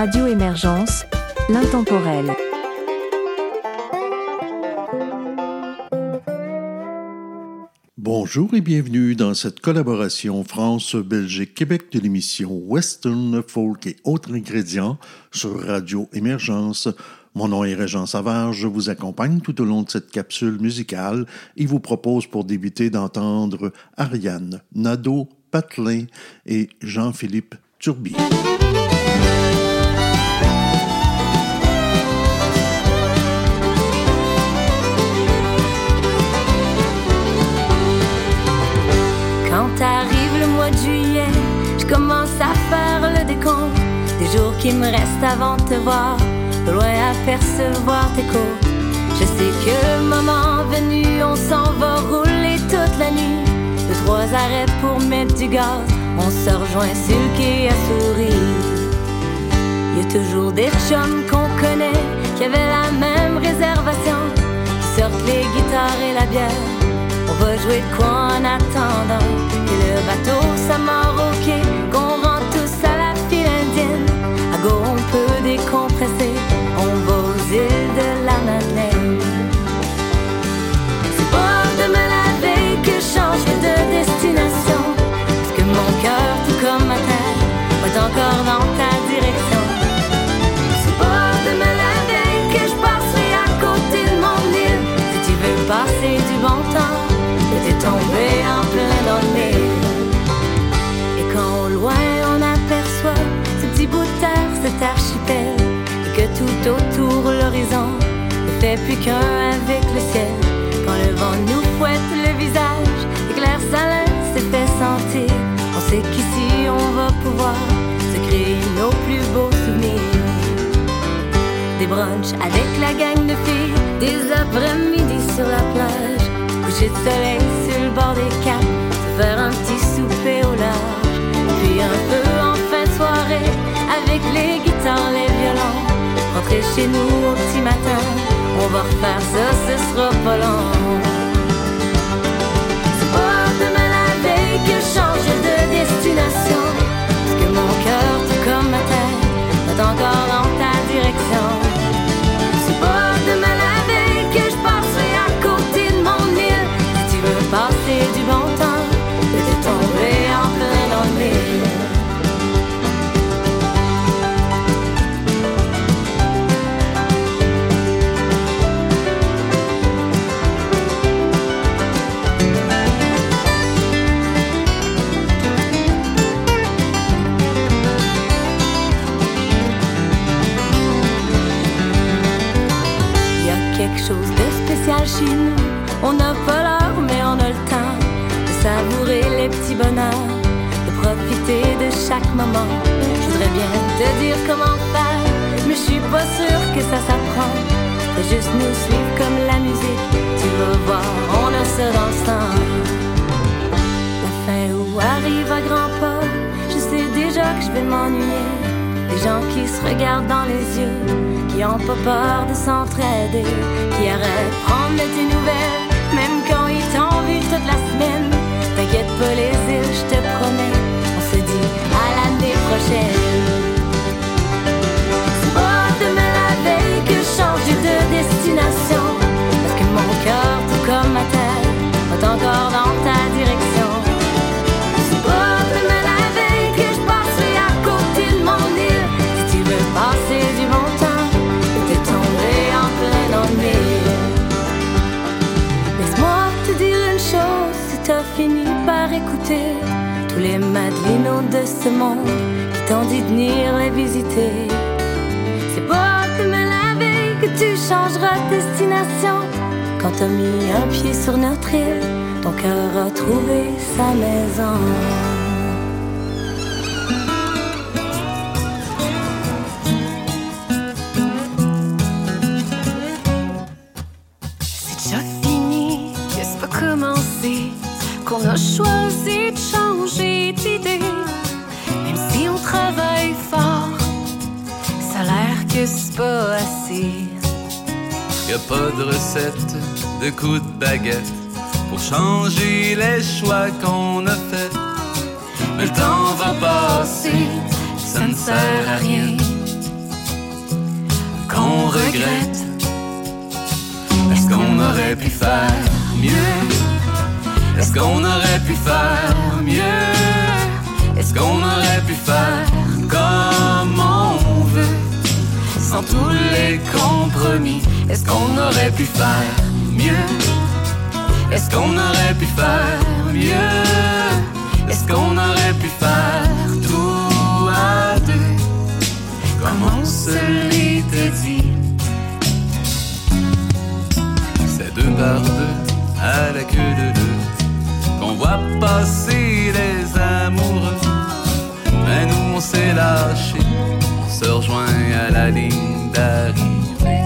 Radio Émergence, l'intemporel. Bonjour et bienvenue dans cette collaboration France-Belgique-Québec de l'émission Western Folk et autres ingrédients sur Radio Émergence. Mon nom est Régent Savard, je vous accompagne tout au long de cette capsule musicale et vous propose pour débuter d'entendre Ariane, Nadeau, Patelin et Jean-Philippe Turbi. Jours qui me restent avant de te voir, de loin apercevoir tes côtes. Je sais que le moment venu, on s'en va rouler toute la nuit. Deux, trois arrêts pour mettre du gaz, on se rejoint quai à sourire. Y a toujours des chums qu'on connaît qui avaient la même réservation, qui sortent les guitares et la bière. On va jouer de quoi en attendant? Que le bateau s'amorre au quai, décompresser, on va aux îles de la Madeleine. C'est pas demain la veille que change de destination, parce que mon cœur, tout comme ma tête, va encore dans ta ne fait plus qu'un avec le ciel. Quand le vent nous fouette le visage et que l'air salin s'est fait sentir, on sait qu'ici on va pouvoir se créer nos plus beaux souvenirs. Des brunchs avec la gang de filles, des après-midi sur la plage coucher de soleil sur le bord des caps, faire un petit souper au large, puis un peu en fin de soirée, avec les guitares, les violons, chez nous au petit matin, on va refaire ça, ce sera pas long. C'est pas demain la que je change de destination, parce que mon cœur, tout comme ma tête, va encore dans ta direction. On n'a pas l'heure, mais on a le temps de savourer les petits bonheurs, de profiter de chaque moment. Je voudrais bien te dire comment faire, mais je suis pas sûre que ça s'apprend. Faut juste nous suivre comme la musique. Tu vas voir, on a ça dans le sang. La fin où arrive à grands pas, je sais déjà que je vais m'ennuyer. Gens qui se regardent dans les yeux, qui ont pas peur de s'entraider, qui arrêtent de prendre de tes nouvelles, même quand ils t'ont vu toute la semaine. T'inquiète pas les îles, je te promets, on se dit à l'année prochaine. C'est pas demain la veille que change de destination, parce que mon cœur, tout comme ma tête, va encore dans ta direction. Tous les madelinos de ce monde qui t'ont dit de venir les visiter. C'est pas demain la veille que tu changeras de destination. Quand t'as mis un pied sur notre île, ton cœur a trouvé sa maison. De recette, de coup de baguette pour changer les choix qu'on a faits. Mais le temps va passer, ça ne sert à rien. qu'on regrette Est-ce qu'on aurait pu faire mieux? Est-ce qu'on aurait pu faire mieux? Est-ce qu'on aurait pu faire comme Sans tous les compromis. Est-ce qu'on aurait pu faire mieux? Est-ce qu'on aurait pu faire mieux? Est-ce qu'on aurait pu faire tout à deux? Comme on se l'était dit. C'est deux par deux à la queue de deux Qu'on voit passer les amoureux Mais nous on s'est lâché On se rejoint à la ligne d'arrivée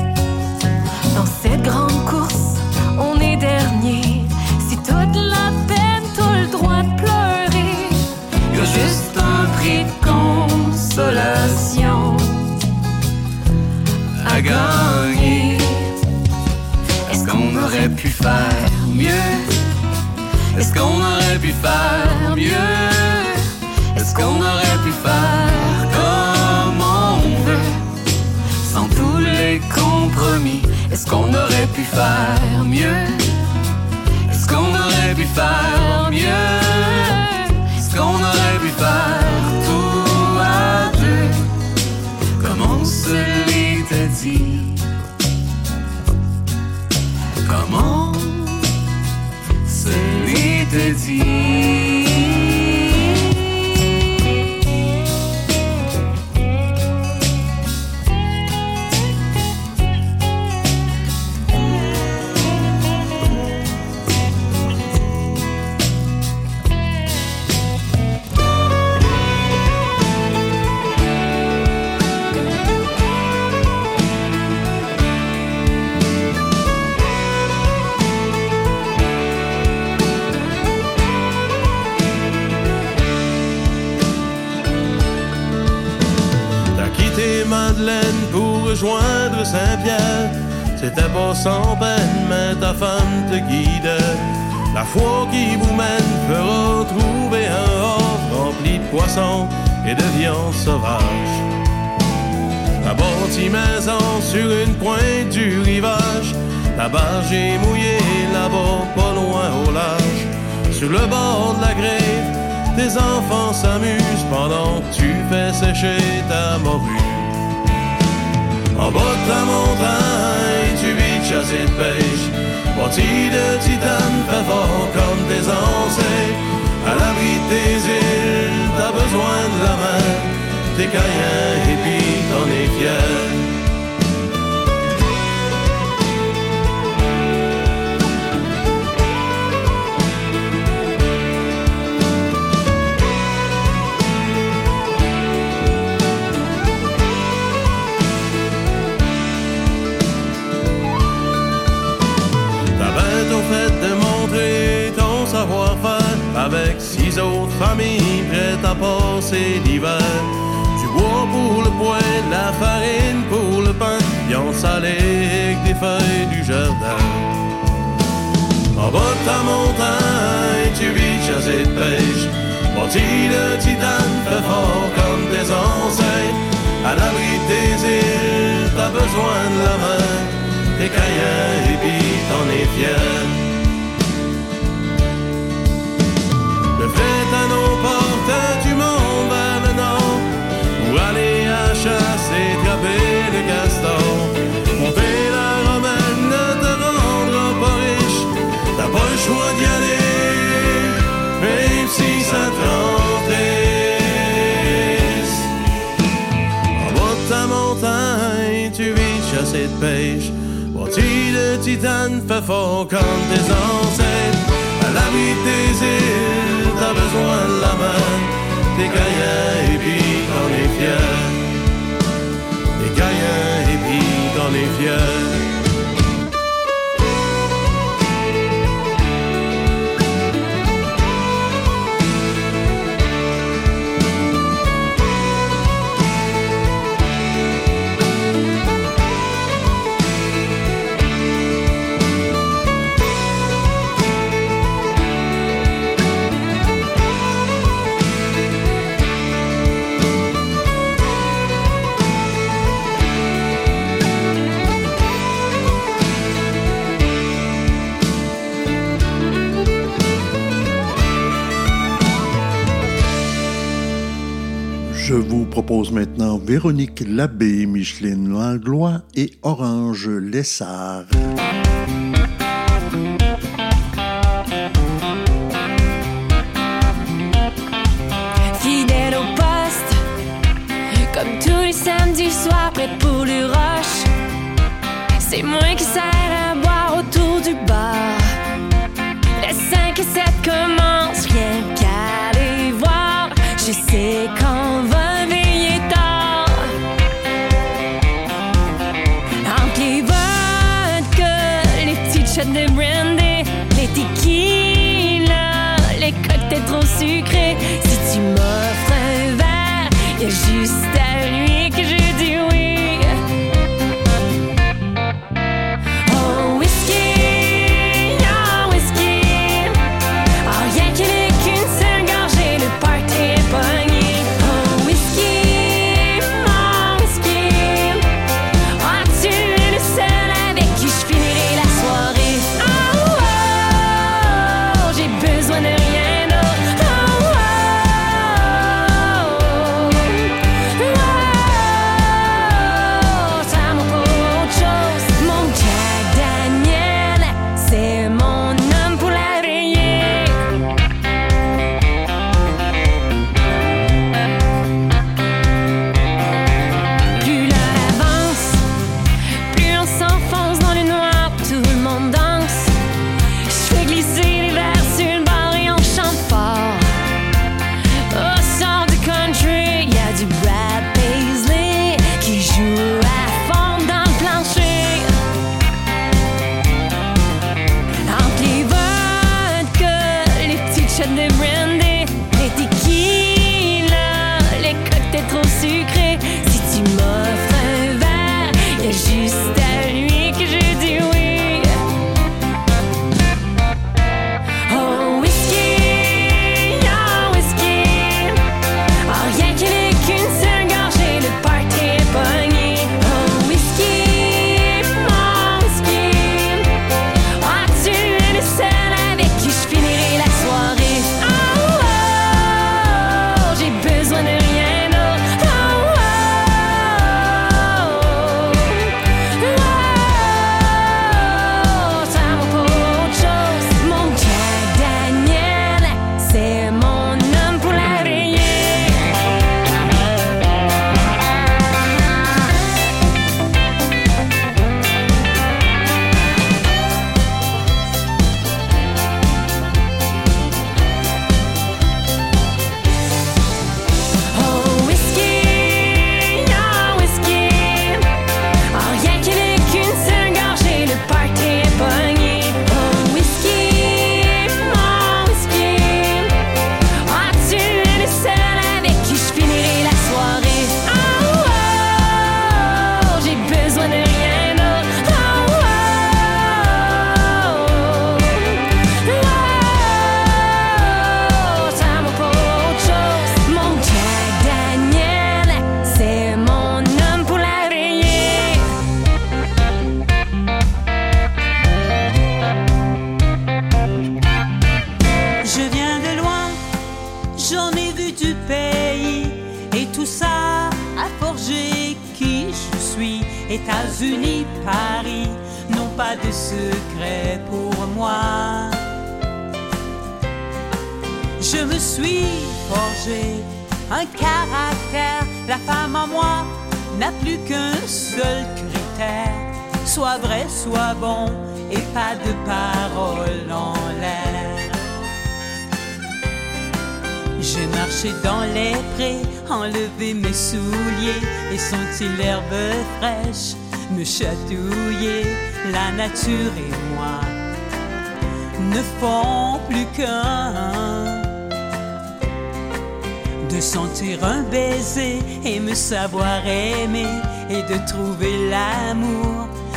Dans cette grande course, on est dernier. Si toute la peine, t'as le droit de pleurer. Y a juste un prix de consolation à gagner. Est-ce qu'on aurait pu faire mieux? Est-ce qu'on aurait pu faire mieux? Est-ce qu'on aurait pu faire est-ce qu'on aurait pu faire mieux? Est-ce qu'on aurait pu faire mieux? Est-ce qu'on aurait pu faire tout à deux? Comme on se l'était dit? Comme on se l'était dit? Pour rejoindre Saint-Pierre. C'était pas sans peine, mais ta femme te guidait. La foi qui vous mène fera trouver un hors rempli de poissons et de viande sauvage. Ta bâti maison sur une pointe du rivage. La barge est mouillée là-bas, pas loin au large. Sur le bord de la grève, tes enfants s'amusent pendant que tu fais sécher ta morue. En bas de ta montagne, tu vis de chasse et de pêche. Bâti de titane, fait fort comme tes ancêtres. À l'abri de tes îles, t'as besoin de la main. T'es caïen et puis t'en es fier. Six autres familles prêtes à passer l'hiver. Du bois pour le poêle, la farine pour le pain, viande salée avec des feuilles du jardin. En bas de ta montagne, tu vis et de pêche. Bâti de titane, fait fort comme tes ancêtres. À l'abri de tes îles, t'as besoin de la main. T'es caïen et puis t'en es. Fait à nos portes du monde le nord Pour aller à chasse et trapper le castor. Monter la romaine ne te rendra pas riche. T'as pas le choix d'y aller. Même si ça te En bas de ta montagne tu vis de chasse et de pêche. Bâti de titane fait fort comme tes ancêtres. À l'abri de tes îles besoin de la main. T'es caïen et puis t'en es fier T'es caïen et puis t'en es fier propose maintenant Véronique Labbé, Micheline Langlois et Orange Lessard. Fidèle au poste, comme tous les samedis soirs près pour le rush, c'est moi qui ça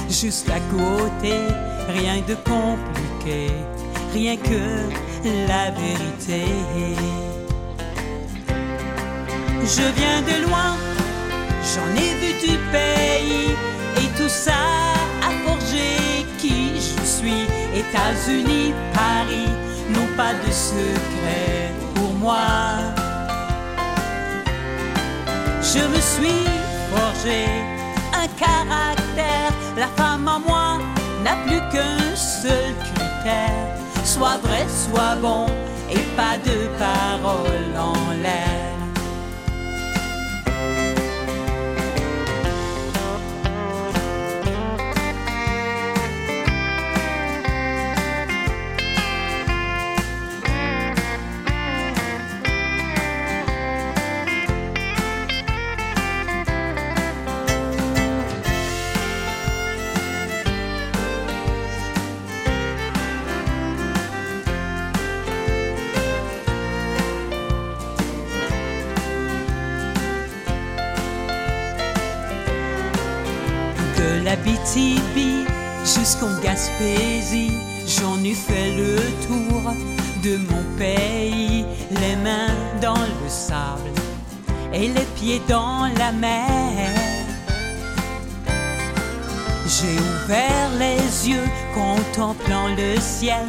juste à côté, rien de compliqué, rien que la vérité. Je viens de loin, j'en ai vu du pays, et tout ça a forgé qui je suis. États-Unis, Paris, n'ont pas de secret pour moi. Je me suis forgé caractère. La femme en moi n'a plus qu'un seul critère. Soit vrai, soit bon, et pas de paroles en l'air. Mon pays, les mains dans le sable et les pieds dans la mer. J'ai ouvert les yeux contemplant le ciel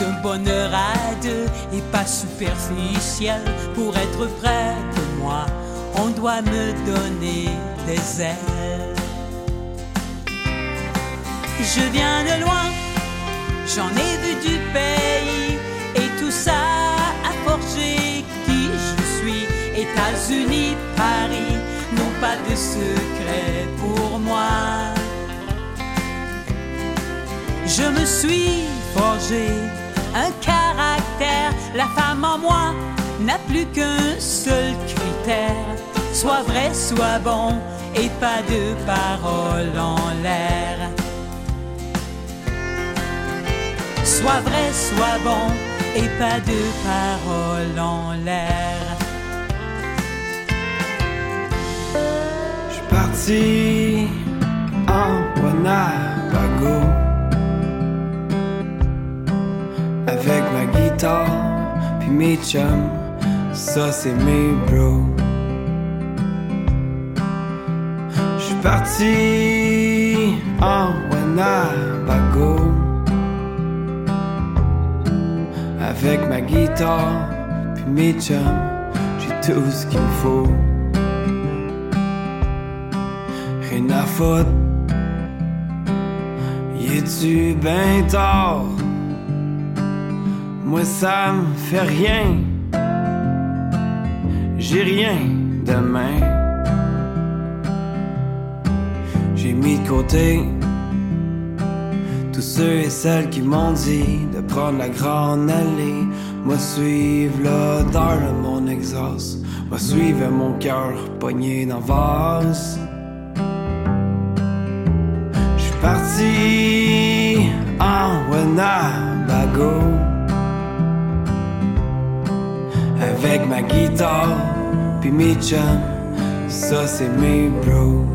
d'un bonheur à deux et pas superficiel. Pour être près de moi, on doit me donner des ailes. Je viens de loin, j'en ai vu du pays tout ça a forgé qui je suis. États-Unis, Paris n'ont pas de secret pour moi. Je me suis forgé un caractère, la femme en moi n'a plus qu'un seul critère. Soit vrai, soit bon, et pas de paroles en l'air. Soit vrai, soit bon, et pas de paroles en l'air. Je suis parti en Winnebago avec ma guitare puis mes chums. Ça c'est mes bros. Je suis parti en Winnebago avec ma guitare puis mes chums. J'ai tout ce qu'il me faut. Rien à foutre. Y es-tu ben? Moi ça me fait rien. J'ai rien demain. J'ai mis de côté tous ceux et celles qui m'ont dit prendre la grande allée. Moi suivre l'odeur de mon exhaust. Moi suivre mon cœur pogné dans vase. J'suis parti en Winnebago avec ma guitare puis mes chums. Ça c'est mes bros.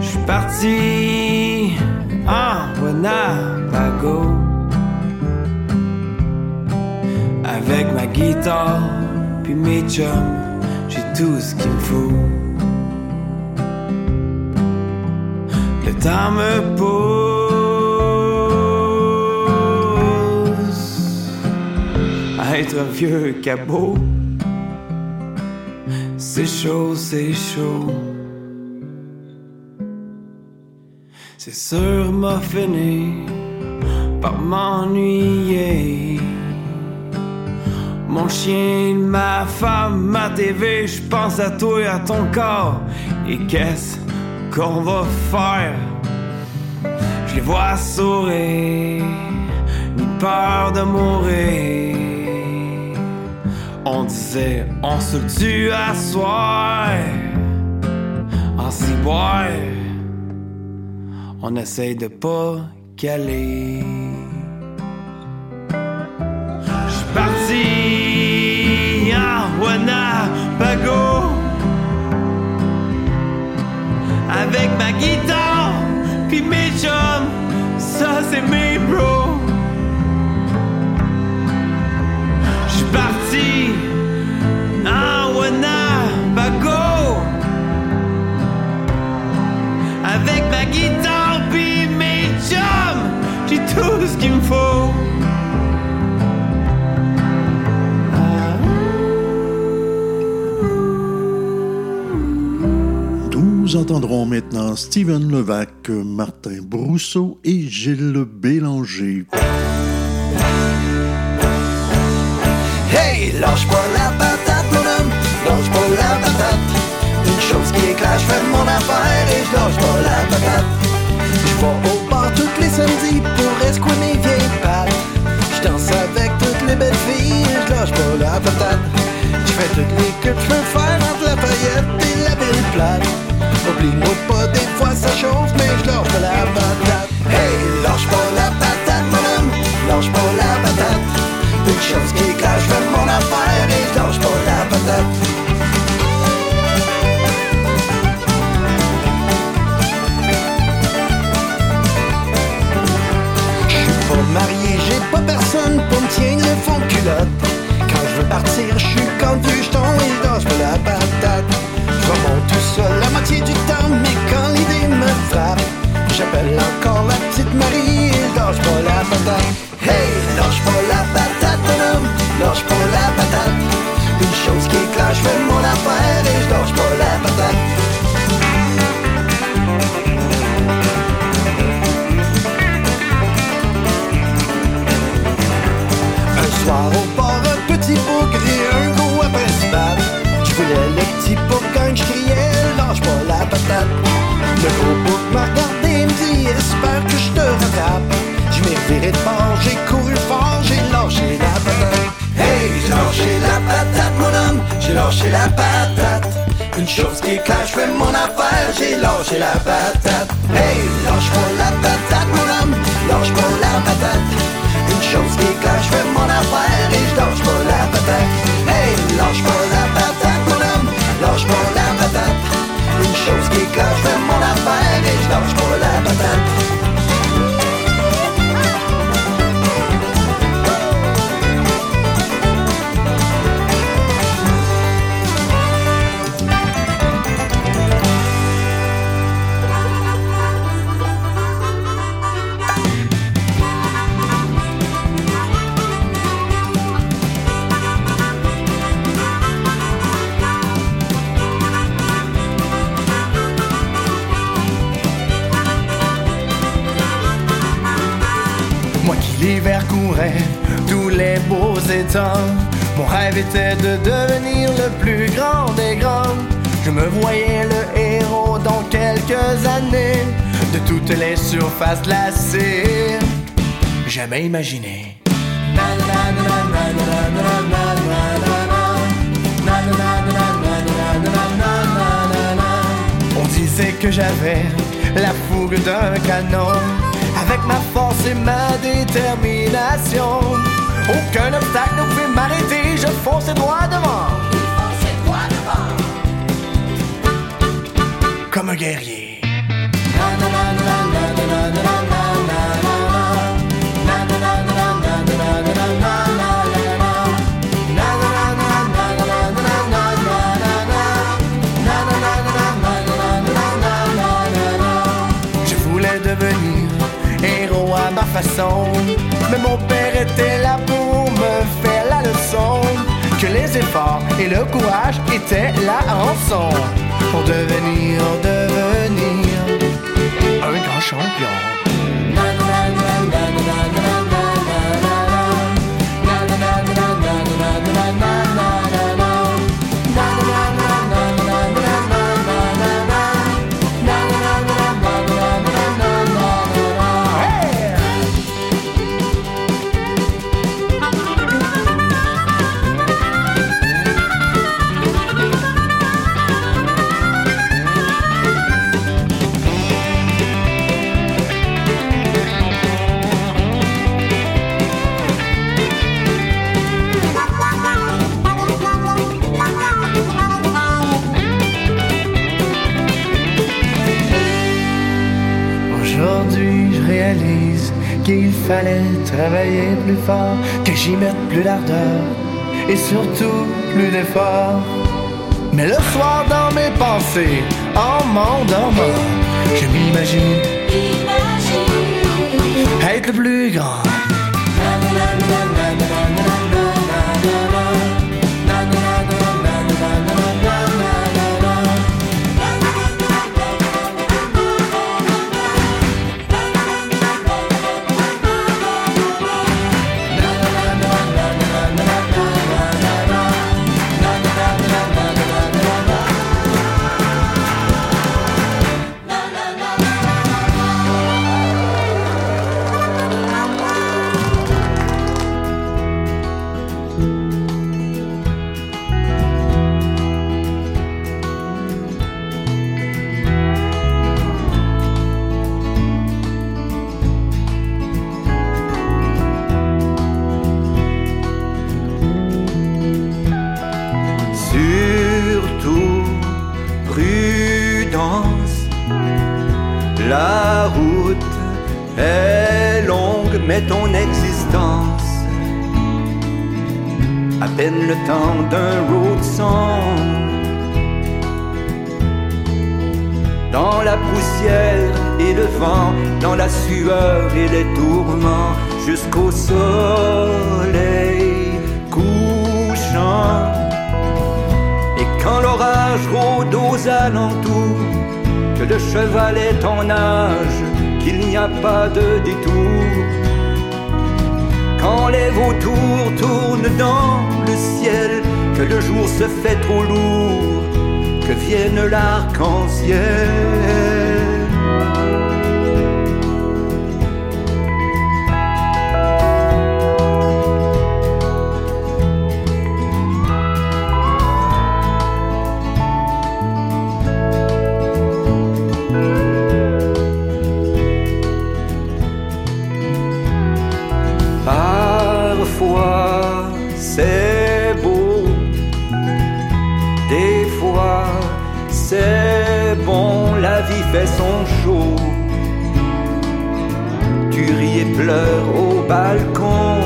J'suis parti en Avec ma guitare puis mes chums. J'ai tout ce qu'il me faut. Le temps me pousse à être un vieux cabot. C'est chaud, c'est chaud. C'est sûr m'a fini par m'ennuyer. Mon chien, ma femme, ma TV, je pense à toi et à ton corps. Et qu'est-ce qu'on va faire? Je les vois sourire, ni peur de mourir. On disait, on se tue à soir, en ciboire. On essaye de pas caler. J'suis parti en Winnebago avec ma guitare puis mes chums. Ça c'est mes Nous entendrons maintenant Steven Levac, Martin Brousseau et Gilles Bélanger. Hey, lâche pas la patate, mon homme, lâche pas la patate. Une chose qui est claire, je fais mon affaire et je lâche pas la patate. Je vais au bar tous les samedis pour escouer mes vieilles pattes. Je danse avec toutes les belles filles et je lâche pas la patate. Fais toutes les que je peux faire entre la paillette et la ville plate. Oublie-moi pas, des fois ça chauffe, mais je lâche pas la patate. Hey, lâche pas la patate, mon homme, lâche pas la patate. Une chose qui claire, je fais mon affaire et je lâche pas la patate. Marié, j'ai pas personne pour me tirer le fond de culotte. Je je suis comme du jeton et je pas la patate. Je remonte tout seul la moitié du temps, mais quand l'idée me frappe, j'appelle encore la petite Marie et je lâche pas la patate. Hey, lâche pas la patate, mon homme, lâche pas la patate. Une chose qui est je fais mon affaire et je lâche pas la patate. Au un petit un gros après se battre. Je voulais le petit bougre quand je criais, lâche pas la patate. Le gros bougre m'a regardé et me dit, espère que je te rattrape. Je m'ai viré de bord, j'ai couru fort, j'ai lâché la patate. Hey, j'ai lâché la patate, mon homme, j'ai lâché la patate. Une chose qui est je fais mon affaire, j'ai lâché la patate. Hey, lâche pas la patate, mon homme, lâche pas la patate. Une chose qui je fais mon affaire et je lâche pas la patate. Hey, lâche pas la patate, mon homme, lâche pas la patate. Une chose qui je fais mon affaire et je lâche pas la patate. Jamais imaginé. On disait que j'avais la fougue d'un canon. Avec ma force et ma détermination. Aucun obstacle ne pouvait m'arrêter. Je fonçais droit devant. Comme un guerrier Mais mon père était là pour me faire la leçon. Que les efforts et le courage étaient la rançon. Pour devenir, devenir un grand champion. Qu'il fallait travailler plus fort, que j'y mette plus d'ardeur et surtout plus d'efforts. Mais le soir, dans mes pensées, en m'endormant, je m'imagine être le plus grand. Met ton existence. À peine le temps d'un road song. Dans la poussière et le vent, dans la sueur et les tourments, jusqu'au soleil couchant. Et quand l'orage rôde aux alentours, que le cheval est en âge, qu'il n'y a pas de détour. Quand les vautours tournent dans le ciel, que le jour se fait trop lourd, que vienne l'arc-en-ciel. Balcon.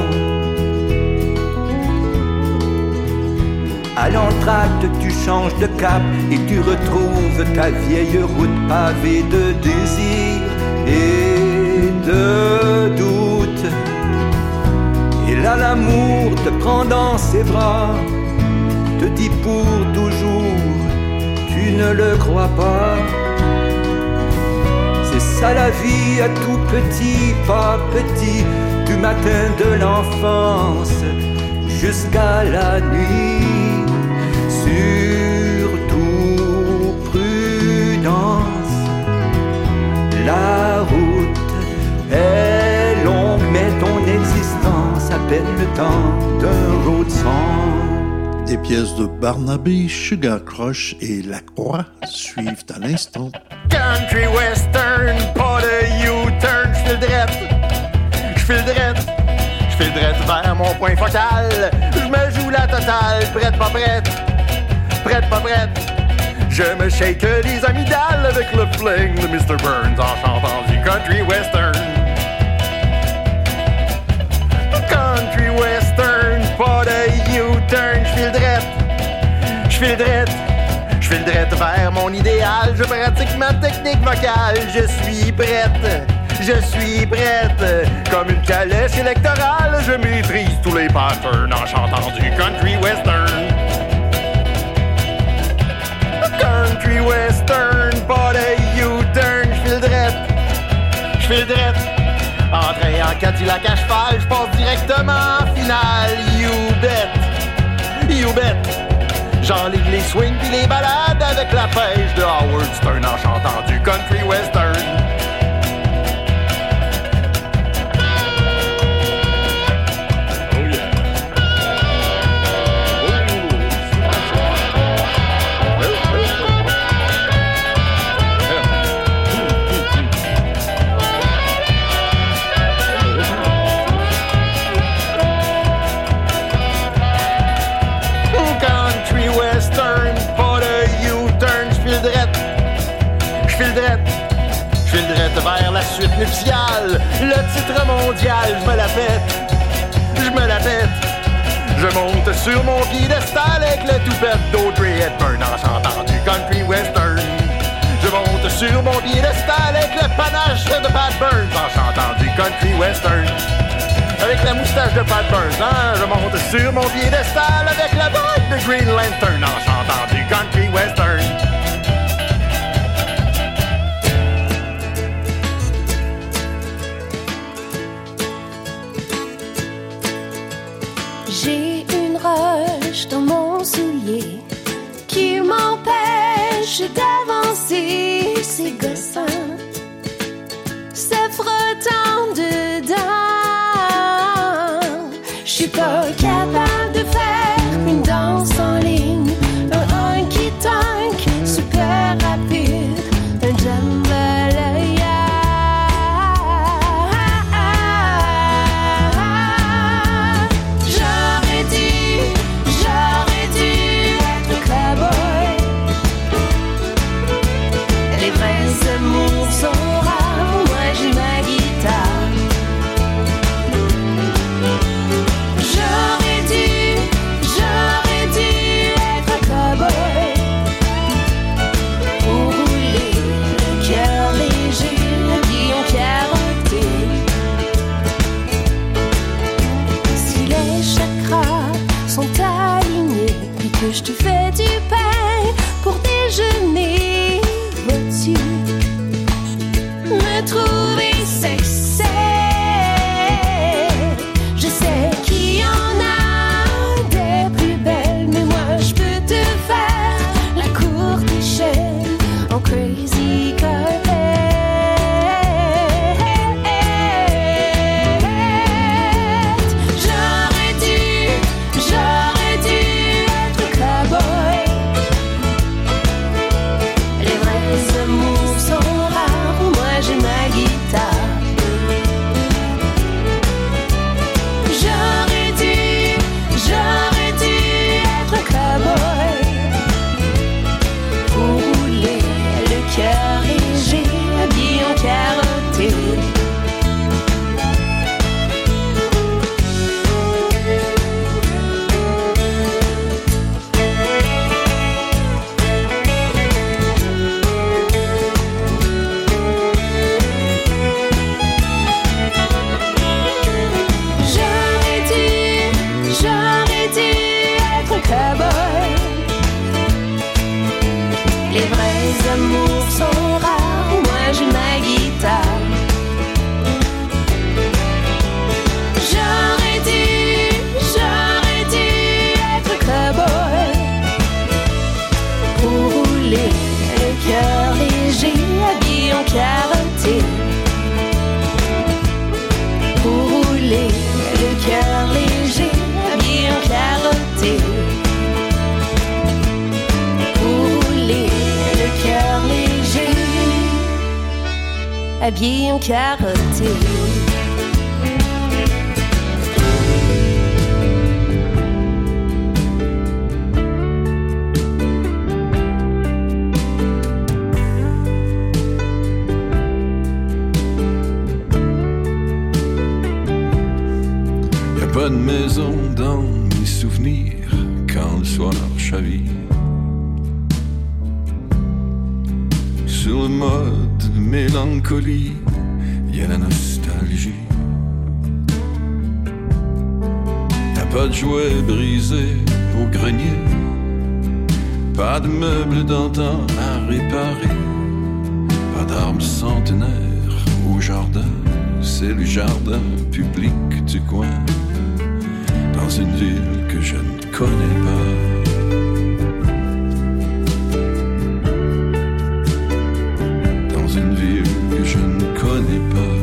À l'entracte, tu changes de cap et tu retrouves ta vieille route pavée de désir et de doute. Et là, l'amour te prend dans ses bras, te dit pour toujours, tu ne le crois pas. C'est ça la vie à tout petit, pas petit, du matin de l'enfance jusqu'à la nuit. Surtout prudence, la route est longue, mais ton existence à peine le temps d'un road song. Des pièces de Barnabé, Sugar Crush et La Croix suivent à l'instant. Country western, pas de U-turn, vers mon point focal. J'me joue la totale, prête pas prête, prête pas prête? Je me shake les amygdales avec le fling de Mr. Burns en chantant du country western. Country western, pas de U-turn, j'file drette, j'file drette. Je file drette vers mon idéal, je pratique ma technique vocale, je suis prête, je suis prête. Comme une calèche électorale, je maîtrise tous les patterns en chantant du country western. Country western, pas de U-turn, je file drette, je file drette. Entré en Cadillac à cheval, je passe directement en finale, you bet, you bet. J'enligne les swings pis les balades avec la pêche de Howard Stern en chantant du country western. Le titre mondial, je me la pète. Je me la pète. Je monte sur mon piédestal avec le toupette d'Audrey Hepburn en chantant du country western. Je monte sur mon piédestal avec le panache de Pat Burns en chantant du country western. Avec la moustache de Pat Burns, hein? je monte sur mon piédestal avec la vague de Green Lantern en chantant du country western. Dans mon soulier qui m'empêche d'avancer. C'est gossant, habillé en. Y a pas de maison dans mes souvenirs quand le soir chavire. Sur le mode mélancolie, y a la nostalgie. T'as pas de jouets brisés au grenier, pas de meubles d'antan à réparer, pas d'armes centenaires au jardin. C'est le jardin public du coin dans une ville que je ne connais pas. Que je ne connais pas.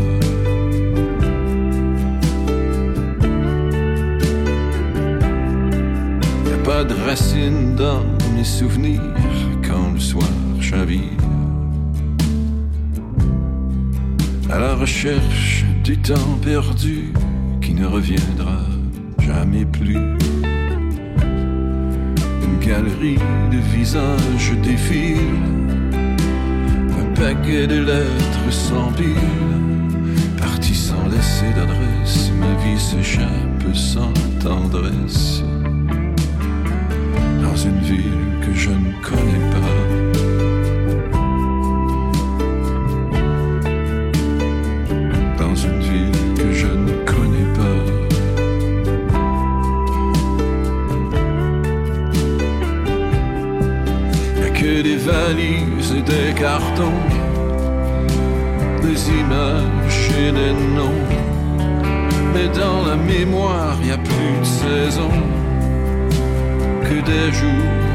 Y a pas de racines dans mes souvenirs quand le soir chavire. À la recherche du temps perdu qui ne reviendra jamais plus. Une galerie de visages défile, paquet de lettres s'empile. Parti sans laisser d'adresse, ma vie s'échappe sans tendresse. Dans une ville que je ne connais des cartons, des images et des noms. Mais dans la mémoire, y a plus de saison que des jours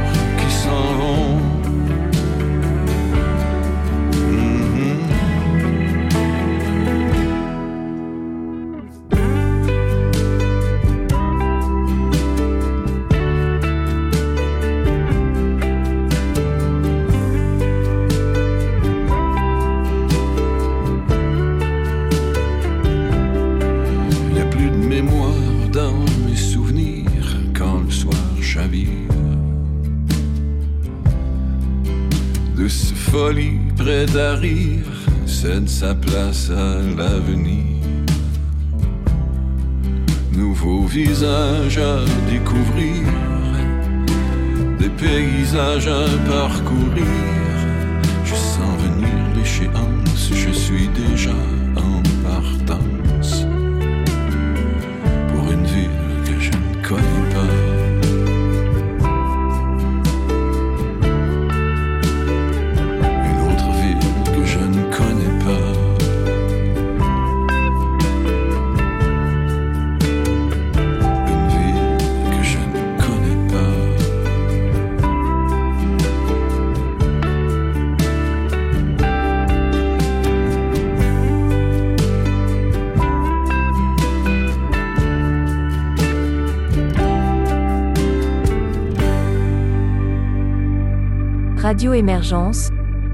cède sa place à l'avenir. Nouveaux visages à découvrir, des paysages à.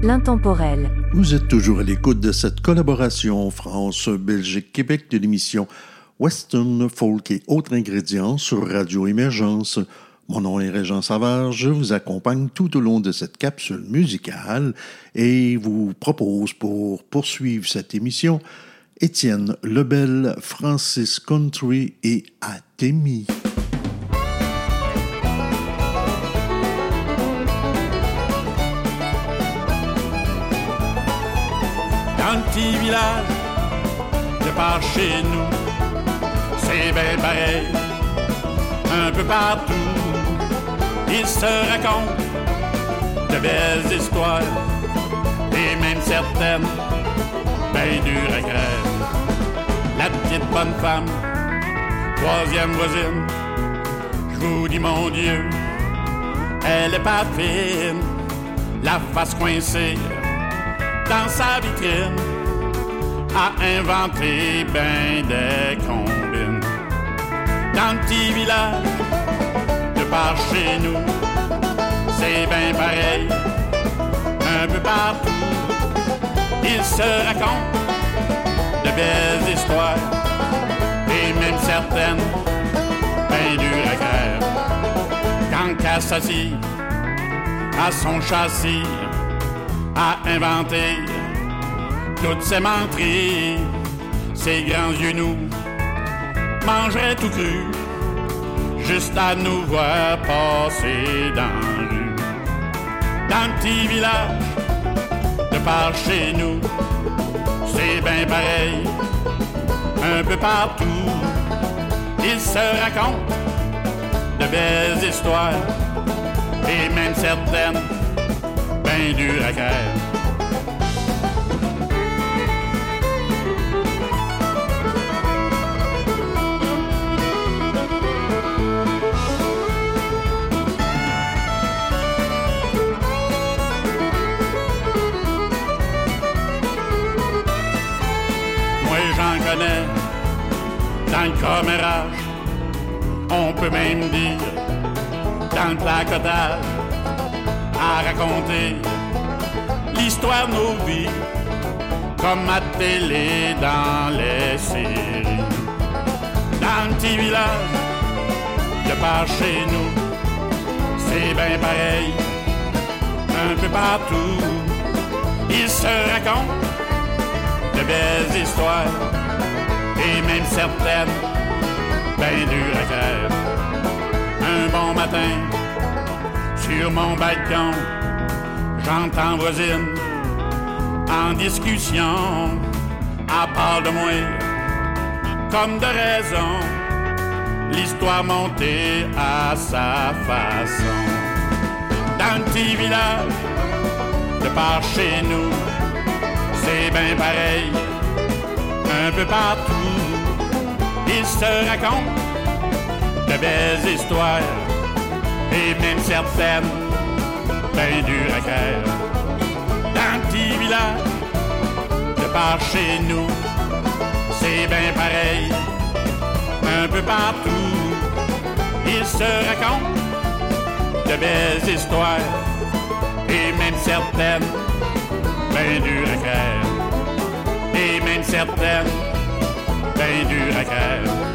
L'intemporel. Vous êtes toujours à l'écoute de cette collaboration France-Belgique-Québec de l'émission Western Folk et autres ingrédients sur Radio Émergence. Mon nom est Régent Savard, je vous accompagne tout au long de cette capsule musicale et vous propose pour poursuivre cette émission Étienne Lebel, Francis Country et Atemi. Le petit village de par chez nous, c'est bien pareil, un peu partout. Ils se racontent de belles histoires, et même certaines, ben à craindre. La petite bonne femme, troisième voisine, je vous dis mon Dieu, elle est pas fine, la face coincée dans sa vitrine, a inventé ben des combines. Dans le petit village, de par chez nous, c'est ben pareil, un peu partout, il se raconte de belles histoires, et même certaines, ben dures à craire. Quand s'assit à son châssis, a inventé toutes ces menteries, ses grands yeux nous mangeraient tout cru, juste à nous voir passer dans la rue. Dans le petit village, de par chez nous, c'est bien pareil, un peu partout. Ils se racontent de belles histoires, et même certaines, bien craire. Moi j'en connais dans le commérage, on peut même dire dans le placotage, à raconter l'histoire de nos vies, comme à télé dans les séries. Dans le petit village, de par chez nous, c'est bien pareil, un peu partout, ils se racontent de belles histoires, et même certaines, ben dures à. Un bon matin, sur mon balcon, j'entends voisine en discussion, à part de moi, comme de raison, l'histoire montée à sa façon. Dans le petit village, de par chez nous, c'est bien pareil, un peu partout, ils se racontent de belles histoires, et même certaines, ben dures à craire. De par chez nous, c'est bien pareil, un peu partout, ils se racontent de belles histoires, et même certaines, ben dures à. Et même certaines, ben dures à.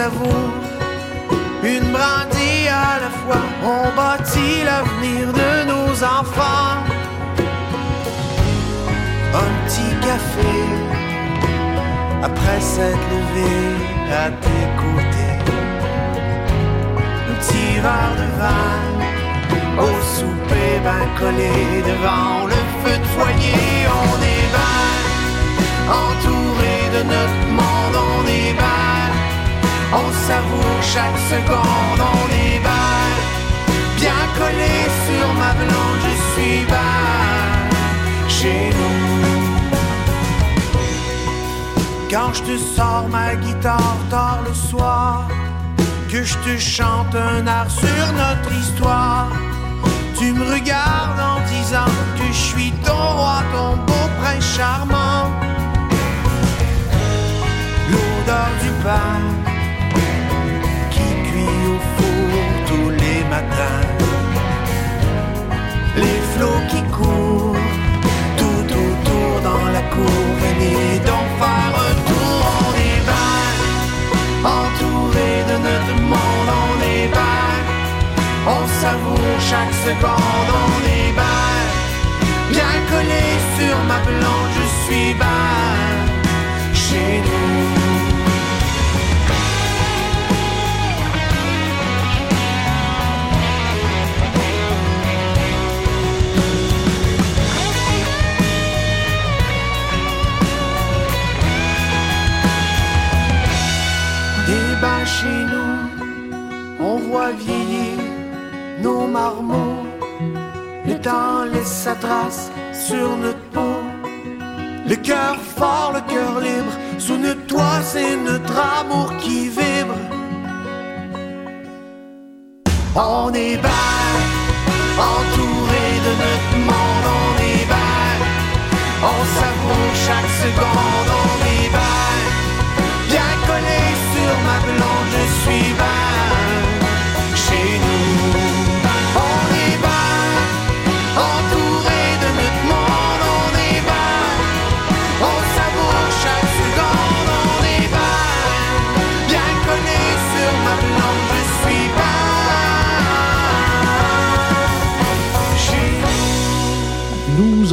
Savoure. Une brindille à la fois, on bâtit l'avenir de nos enfants. Un petit café, après s'être levé à tes côtés. Un petit verre de vin au souper ben collé devant le feu de foyer, on est ben entouré de notre monde, on est on savoure chaque seconde, on ben bien collé sur ma blonde, je suis ben chez nous. Quand je te sors ma guitare tard le soir, que je te chante un air sur notre histoire. Tu me regardes en disant que je suis ton roi, ton beau prince charmant. L'odeur du pain les flots qui courent tout autour dans la cour. Venez donc faire un tour, on est entouré de notre monde, on est ben on savoure chaque seconde, on est ben Bien collé sur ma blonde, je suis ben Chez nous chez nous, on voit vieillir nos marmots. Le temps laisse sa trace sur notre peau. Le cœur fort, le cœur libre, sous notre toit, c'est notre amour qui vibre. On est ben,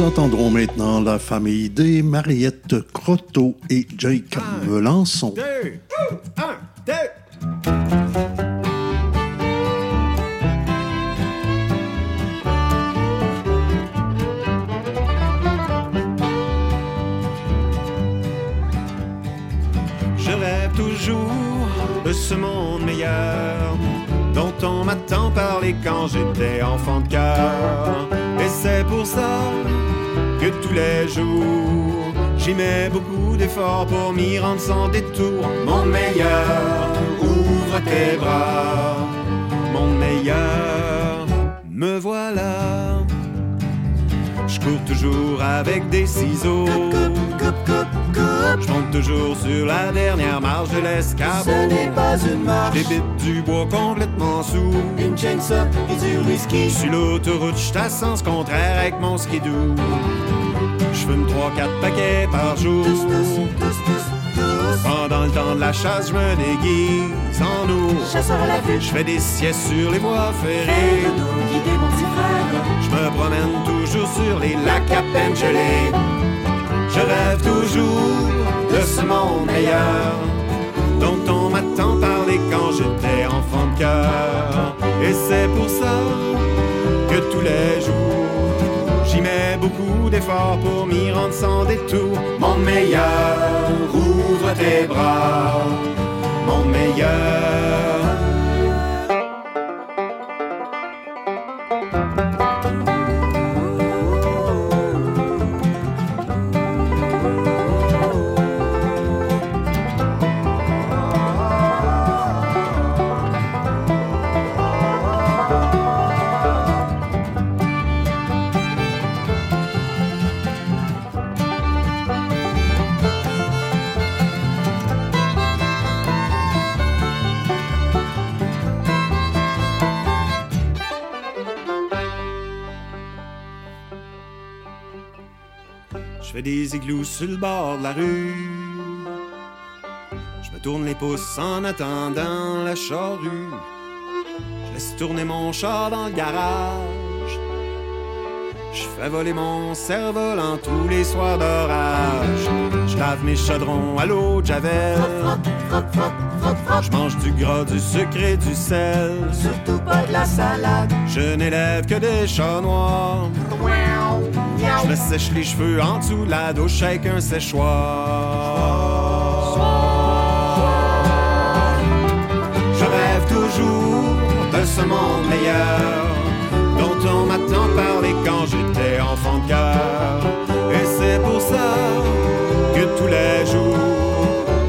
entendrons maintenant la famille des Mariette Croteau et Jake Melançon. Deux, un, deux. Je rêve toujours de ce monde meilleur dont on m'a tant parlé quand j'étais enfant de cœur. C'est pour ça que tous les jours, j'y mets beaucoup d'efforts pour m'y rendre sans détour. Mon meilleur, ouvre tes bras. Mon meilleur, me voilà. Je cours toujours avec des ciseaux. Je monte toujours sur la dernière marche de l'escabeau. Ce n'est pas une marche. Débite du bois complètement sous. Une chainsaw et du whisky. Sur l'autoroute, je à sens contraire avec mon skidoo. Je fume 3-4 paquets par jour. Pendant le temps de la chasse, je me déguise en ours. Chasseur à la vue. Je fais des siestes sur les voies ferrées. Je me promène toujours sur les lacs à peine gelés. Je rêve toujours de ce monde meilleur dont on m'a tant parlé quand j'étais enfant de cœur. Et c'est pour ça que tous les jours j'y mets beaucoup d'efforts pour m'y rendre sans détour. Mon meilleur, ouvre tes bras. Mon meilleur. Des igloos sur le bord de la rue. Je me tourne les pouces en attendant la charrue. Je laisse tourner mon char dans le garage. Je fais voler mon cerf-volant tous les soirs d'orage. Je lave mes chaudrons à l'eau de Javel. Je mange du gras, du sucre et du sel. Surtout pas de la salade. Je n'élève que des chats noirs. Je me sèche les cheveux en dessous de la douche avec un séchoir. Je rêve toujours de ce monde meilleur dont on m'a tant parlé quand j'étais enfant de cœur. Et c'est pour ça que tous les jours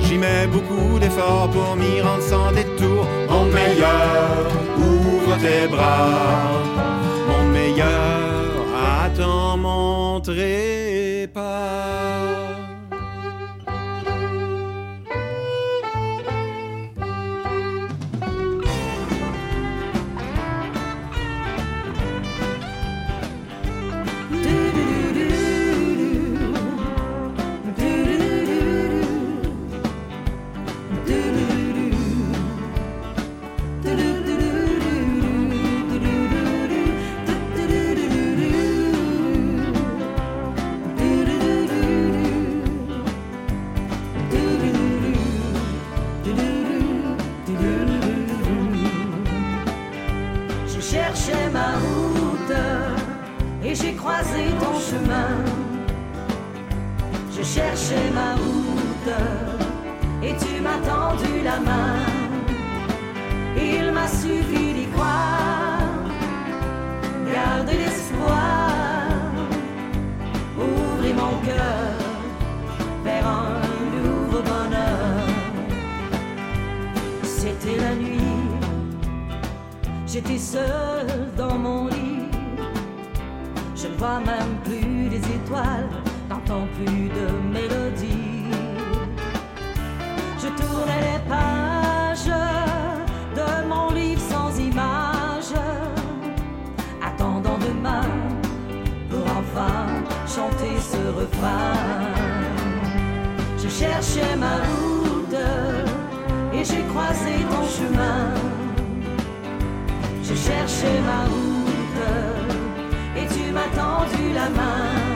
j'y mets beaucoup d'efforts pour m'y rendre sans détour. Mon meilleur, ouvre tes bras. T'en montrer pas. Cherchais ma route et tu m'as tendu la main. Il m'a suffi d'y croire, garder l'espoir, ouvrir mon cœur vers un nouveau bonheur. C'était la nuit. J'étais seule dans mon lit. Je ne vois même plus les étoiles, n'entends plus de mélodie. Je tournais les pages de mon livre sans image, attendant demain pour enfin chanter ce refrain. Je cherchais ma route et j'ai croisé ton chemin. Je cherchais ma route et tu m'as tendu la main.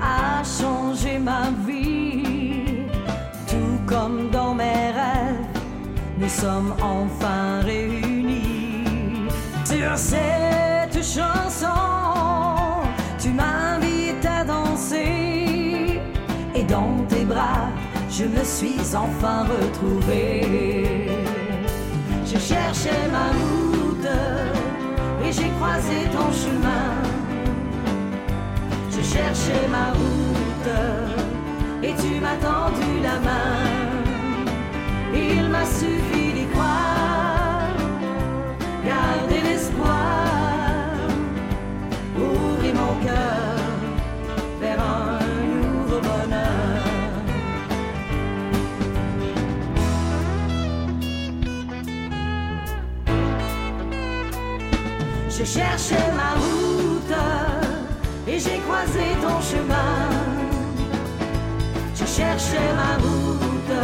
A changé ma vie, tout comme dans mes rêves, nous sommes enfin réunis. Sur cette chanson. Je me suis enfin retrouvée. Je cherchais ma route et j'ai croisé ton chemin. Je cherchais ma route et tu m'as tendu la main. Il m'a suffi d'y croire, garder l'espoir, ouvrir mon cœur Je cherchais ma route et j'ai croisé ton chemin. Je cherchais ma route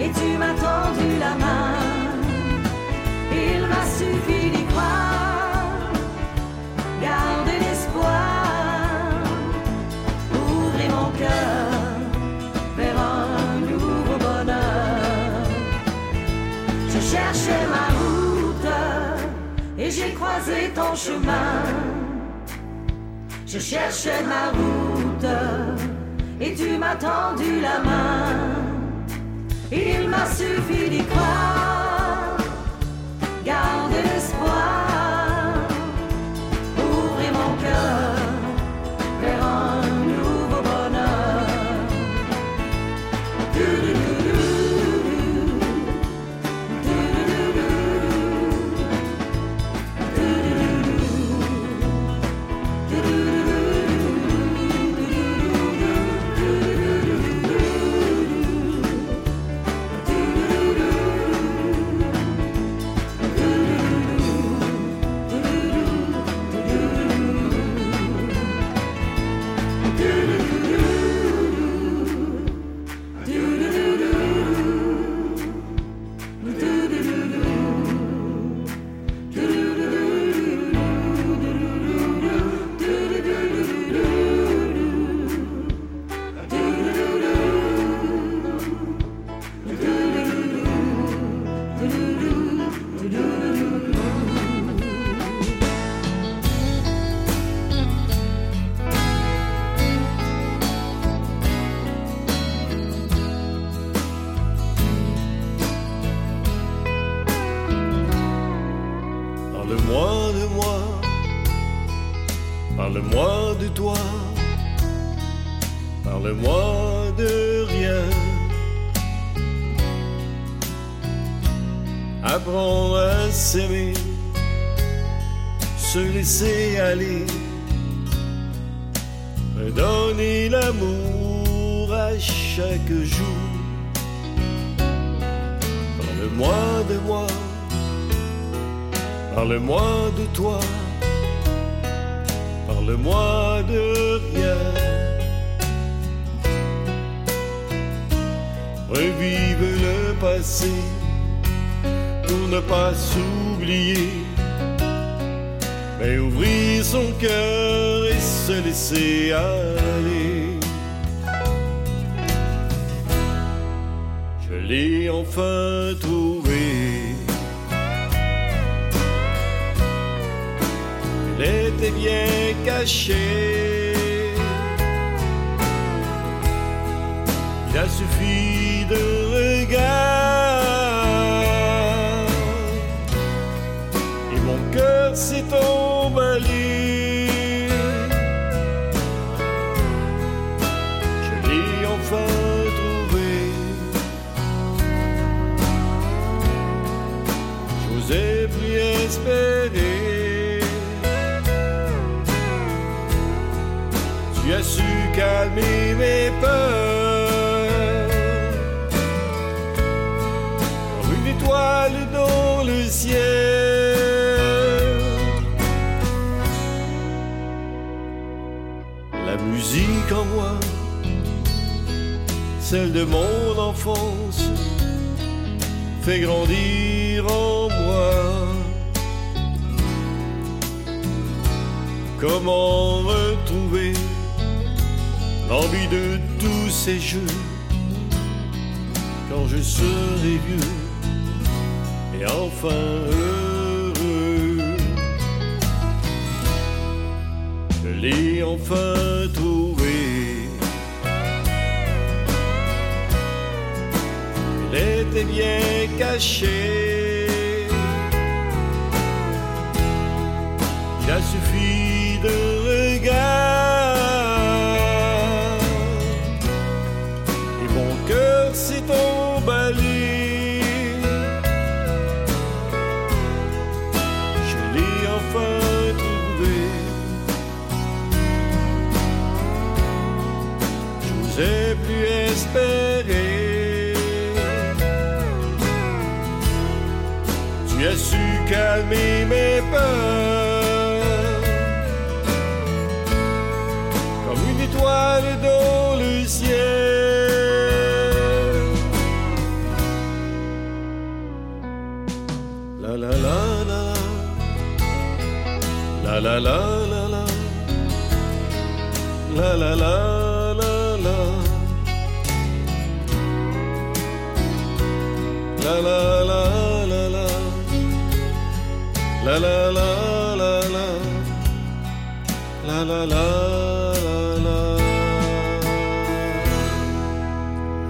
et tu m'as tendu la main. Il m'a suffi d'y croire, garder l'espoir, ouvrir mon cœur vers un nouveau bonheur. Je cherchais ma et j'ai croisé ton chemin. Je cherchais ma route et tu m'as tendu la main. Il m'a suffi d'y croire, garder l'espoir, ouvrir mon cœur Parle-moi de toi, parle-moi de rien. Revive le passé pour ne pas s'oublier, mais ouvrir son cœur et se laisser aller. Je l'ai enfin trouvé. Bien cachée. celle de mon enfance, fait grandir en moi. Comment retrouver l'envie de tous ces jeux quand je serai vieux et enfin heureux? Je l'ai enfin était bien caché. A Cooper.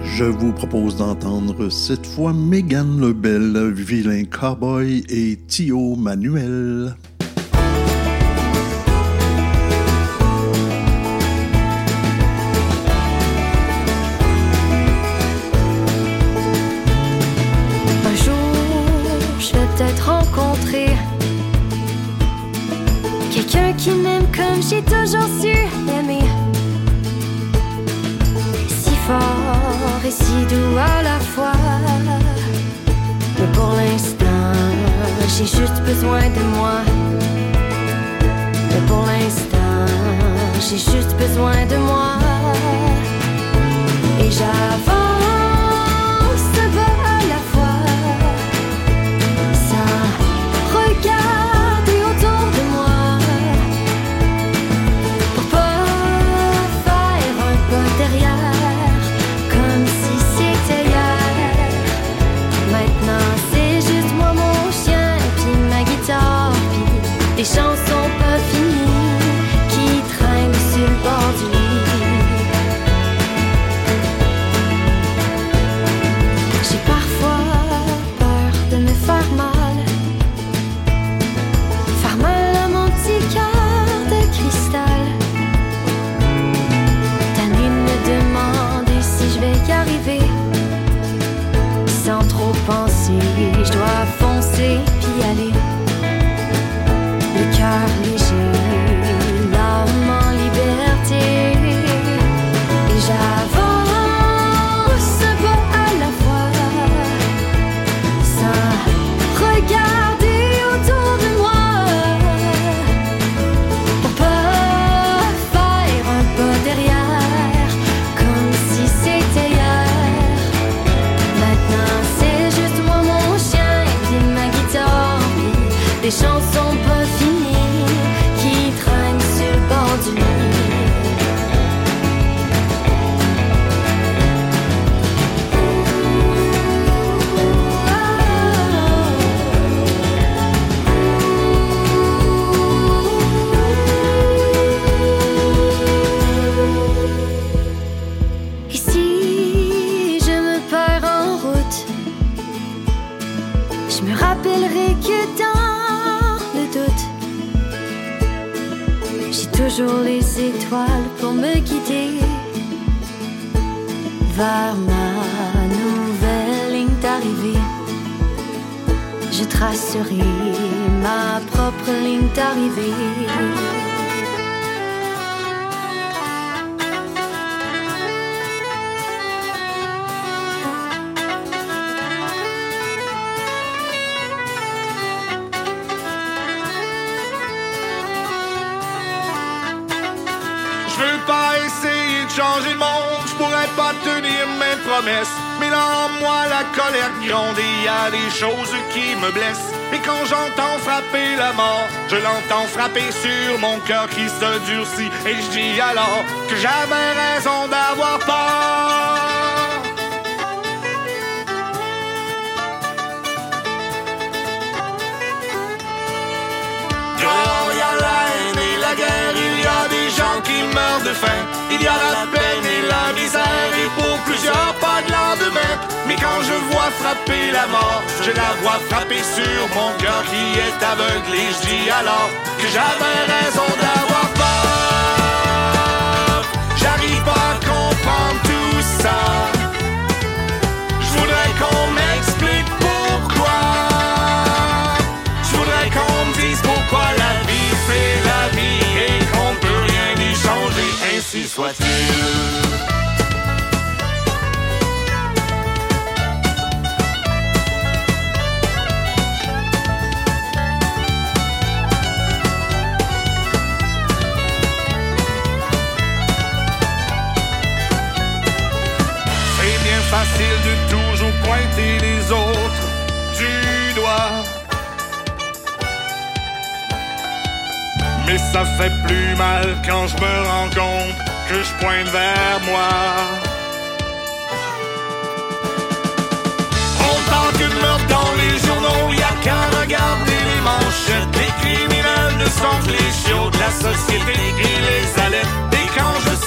Je vous propose d'entendre cette fois Megan Lebel, Vilain Cowboy et Thio Manuel. Qui se durcit. Et je dis alors que j'avais raison d'avoir peur. Mais quand je vois frapper la mort, je la vois frapper sur mon cœur qui est aveugle, et je dis alors que j'avais raison d'avoir peur. J'arrive pas à comprendre tout ça. Je voudrais qu'on m'explique pourquoi. Je voudrais qu'on me dise pourquoi la vie fait la vie et qu'on peut rien y changer, ainsi soit-il. Facile de toujours pointer les autres du doigt. Mais ça fait plus mal quand je me rends compte que je pointe vers moi. On parle que de meurtre dans les journaux, y a qu'à regarder les manchettes. Les criminels ne sont que les chiots la société et les alertes.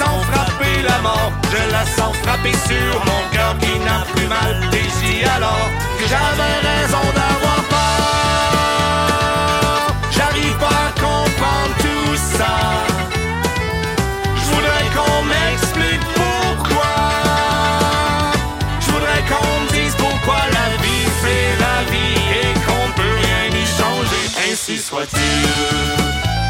Je frapper la mort, je la sens frapper sur mon cœur qui n'a plus mal. Et j'dis alors que j'avais raison d'avoir peur. J'arrive pas à comprendre tout ça. Je voudrais qu'on m'explique pourquoi. Je voudrais qu'on me dise pourquoi la vie fait la vie et qu'on peut rien y changer. Ainsi soit-il.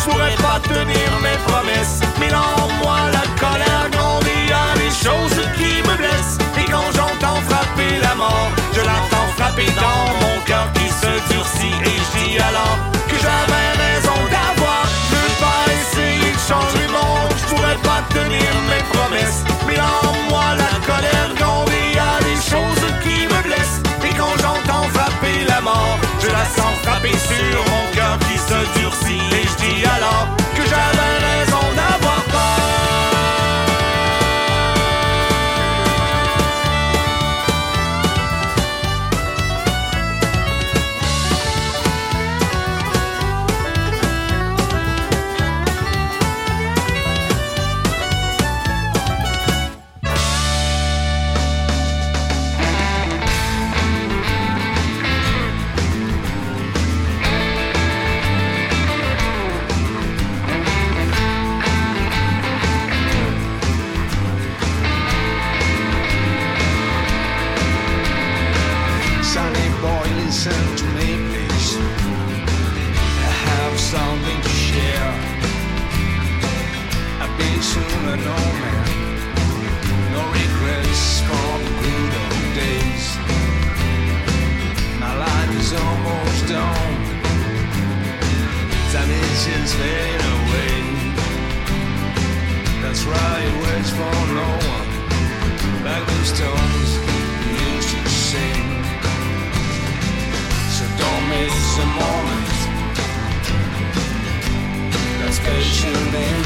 Je pourrais pas tenir mes promesses. Mais en moi, la colère grandit, a des choses qui me blessent. Et quand j'entends frapper la mort, je l'entends frapper dans mon cœur qui se durcit. Et je dis alors que j'avais raison d'avoir. Je veux pas essayer de changer le monde, je pourrais pas tenir mes promesses. Mais en moi, la colère grandit, sens frapper sur mon cœur qui se durcit. Et je dis alors que j'avais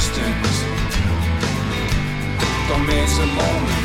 special instant. Don't miss a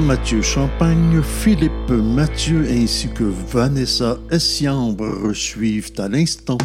Mathieu Champagne, Philippe Mathieu ainsi que Vanessa Essiambre suivent à l'instant.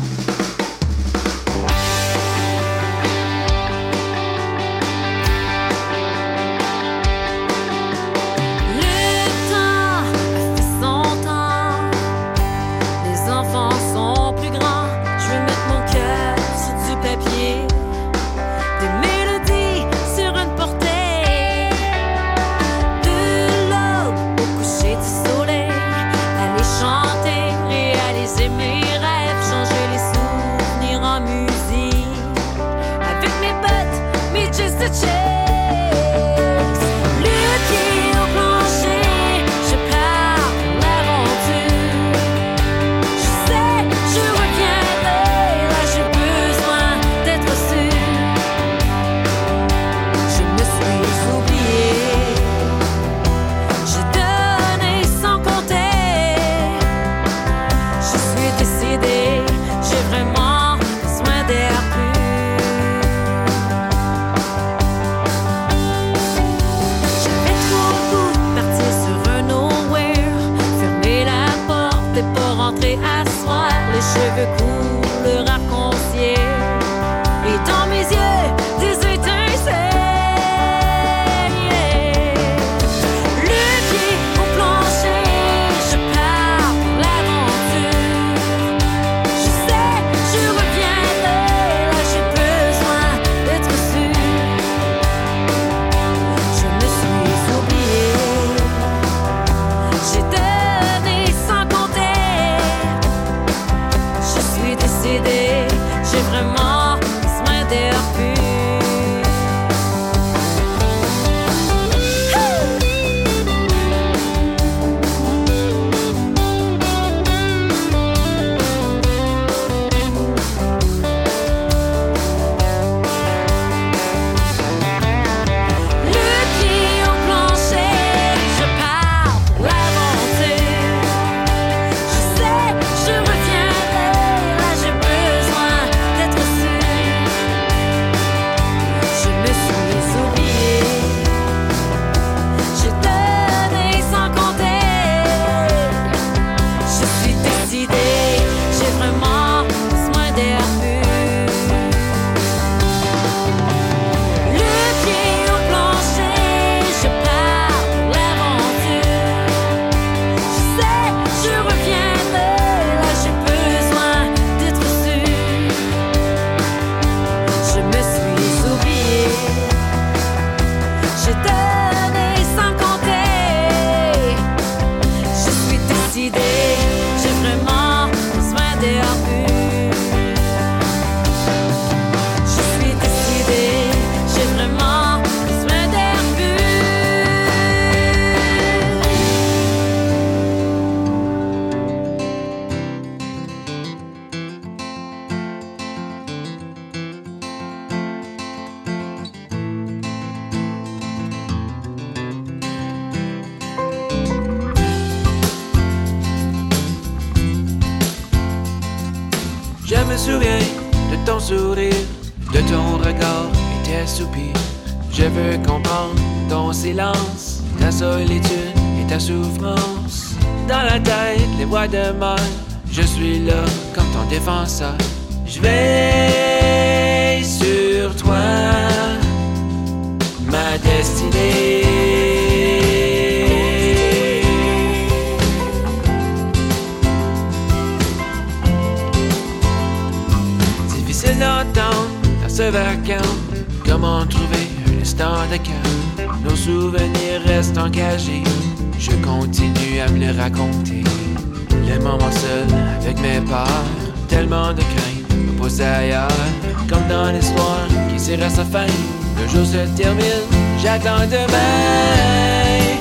Comme dans l'histoire qui tire à sa fin, le jour se termine, j'attends demain.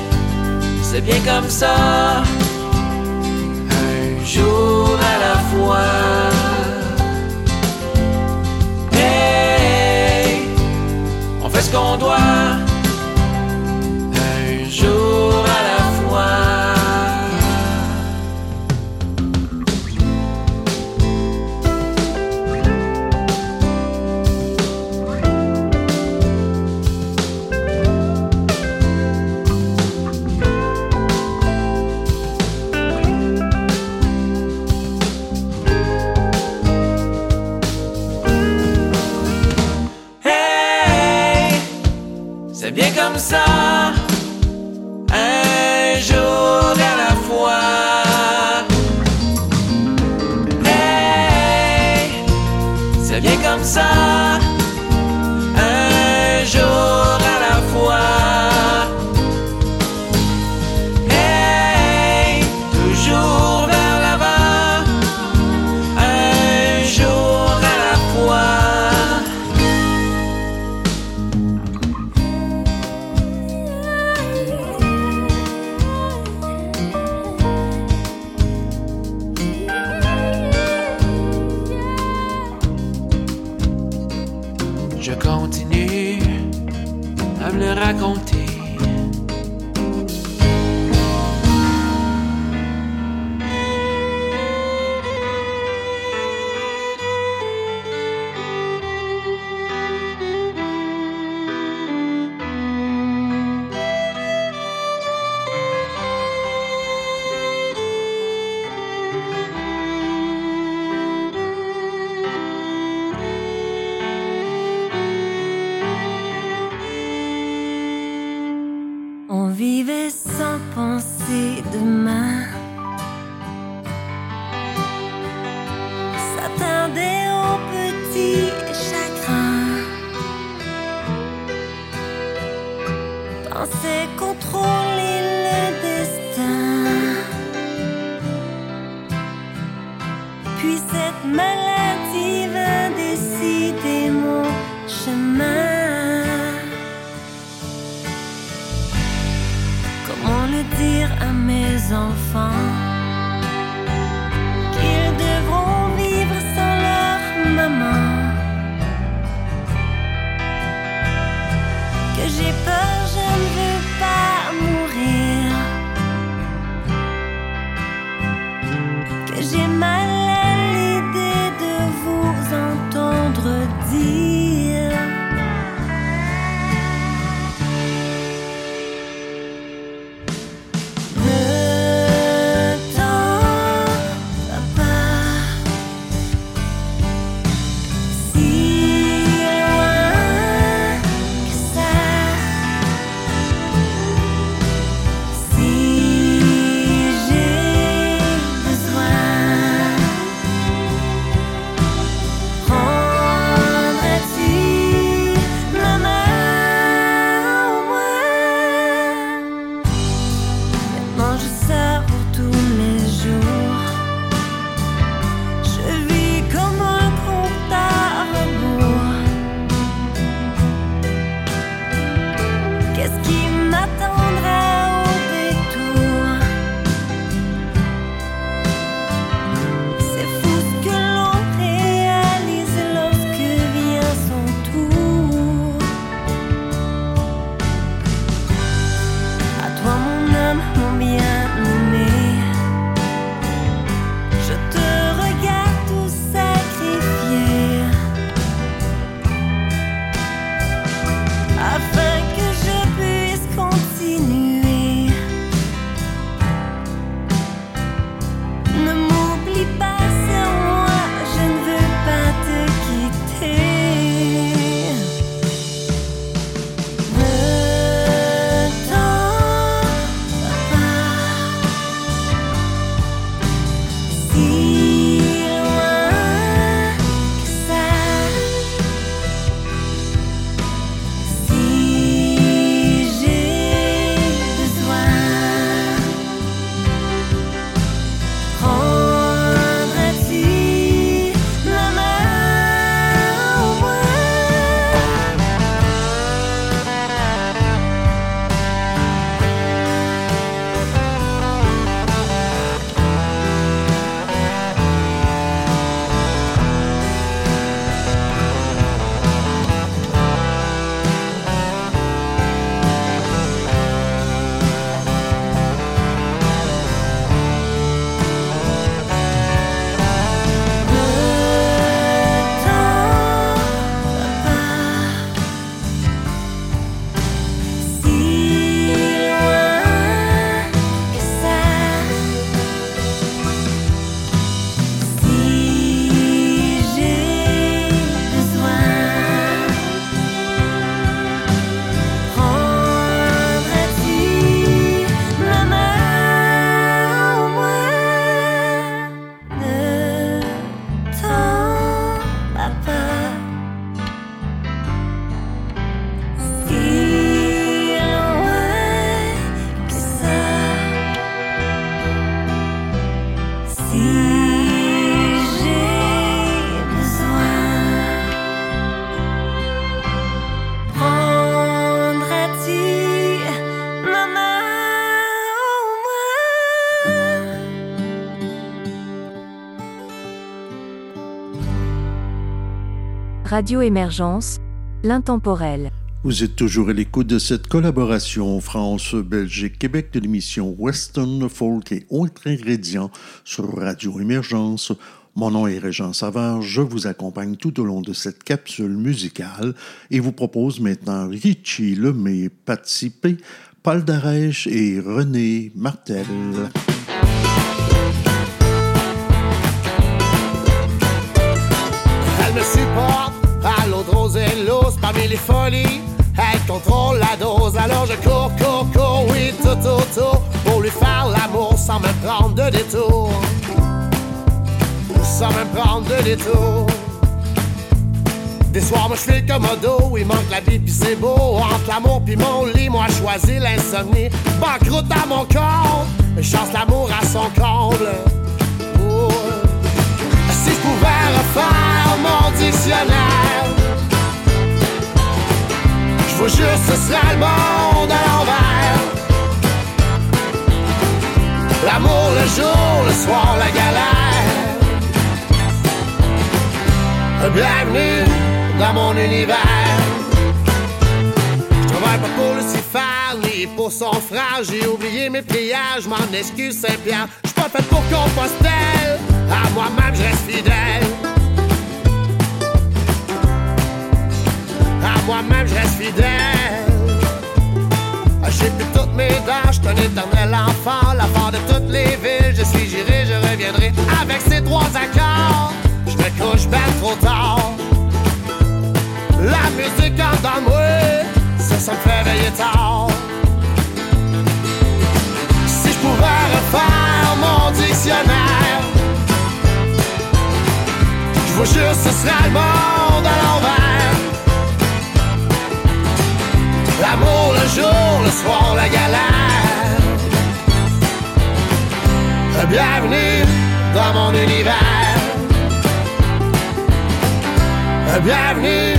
C'est bien comme ça, un jour à la fois. Hey, on fait ce qu'on doit. sun. Radio Émergence, l'intemporel. Vous êtes toujours à l'écoute de cette collaboration France-Belgique-Québec de l'émission Western Folk et autres ingrédients sur Radio Émergence. Mon nom est Régent Savard, je vous accompagne tout au long de cette capsule musicale et vous propose maintenant Richie Lemay, Patsy P, Paul Darèche et René Martel. Elle parmi les folies. Elle contrôle la dose, alors je cours, cours, cours, oui, tout autour pour lui faire l'amour sans me prendre de détour. Sans me prendre de détour. Des soirs, moi je fais le commodo, il manque la vie pis c'est beau. Entre l'amour pis mon lit, moi choisis l'insomnie. Banqueroute à mon corps, je chasse l'amour à son comble. Si je pouvais refaire mon dictionnaire, ce serait le monde à l'envers. L'amour le jour, le soir la galère. Bienvenue dans mon univers. Je travaille pas pour Lucifer ni pour son frère. J'ai oublié mes je m'en excuse Saint-Pierre. Je suis pas fait pour Compostelle, à moi-même je reste fidèle. À moi-même je reste fidèle. J'ai plus toutes mes dents, je un éternel enfant. L'enfant de toutes les villes, je suis, j'irai, je reviendrai. Avec ces trois accords, je me couche ben trop tard. La musique en dans moi, ça, ça me fait veiller tard. Si je pouvais refaire mon dictionnaire, je vous jure, ce serait le monde à l'envers. L'amour le jour, le soir la galère. Bienvenue dans mon univers. Bienvenue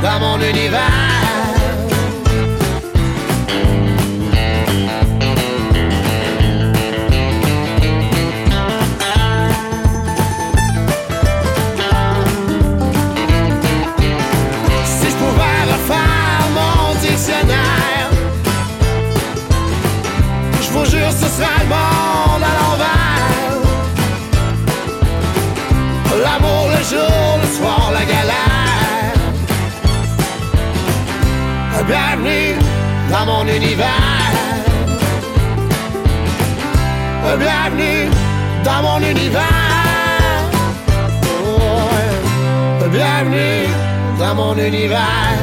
dans mon univers. Le monde à l'envers. L'amour le jour, le soir la galère. Bienvenue dans mon univers. Bienvenue dans mon univers. Oh. Bienvenue dans mon univers.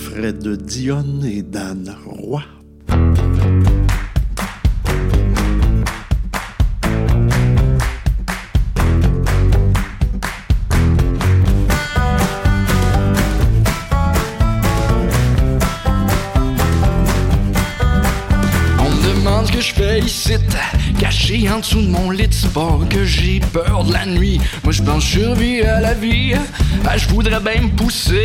Fred Dionne et Dan Roy. On me demande que je paye ici, caché en dessous de mon lit de sport, que j'ai peur de la nuit. Moi je pense survie à la vie, ah, je voudrais bien me pousser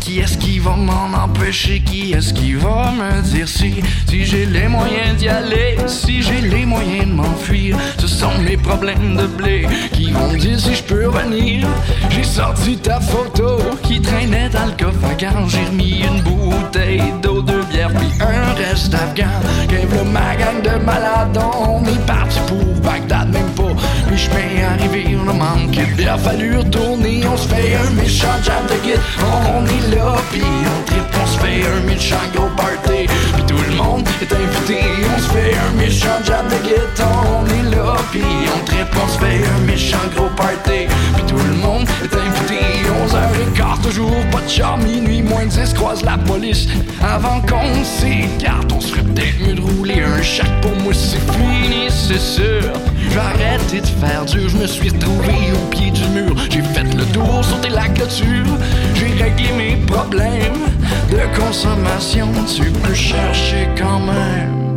qui est-ce qui va m'en empêcher? Qui est-ce qui va me dire si, si j'ai les moyens d'y aller? Si j'ai les moyens de m'enfuir? Ce sont mes problèmes de blé qui vont dire si je peux revenir. J'ai sorti ta photo qui traînait dans le coffre à. J'ai remis une bouteille d'eau, deux bières, puis un reste afghan. Le ma gang de malades, on est parti pour Bagdad, même pas. Vais arriver, on a manqué de bière, fallu retourner. On se fait un méchant jam de guide, on est là, puis on tripe, on se fait un méchant gros party. Puis tout le monde est invité, on se fait un méchant jam de guide, on est là, puis on tripe, on se fait un méchant gros party. Puis tout le monde est invité, 11h15 toujours, pas de char, minuit, moins de 10, croise la police. Avant qu'on s'écarte, on serait peut-être mieux de rouler un chac pour moi, c'est fini, c'est sûr. J'ai arrêté de faire dur, je me suis retrouvé au pied du mur. J'ai fait le tour, sauté la clôture. J'ai réglé mes problèmes de consommation. Tu peux chercher quand même.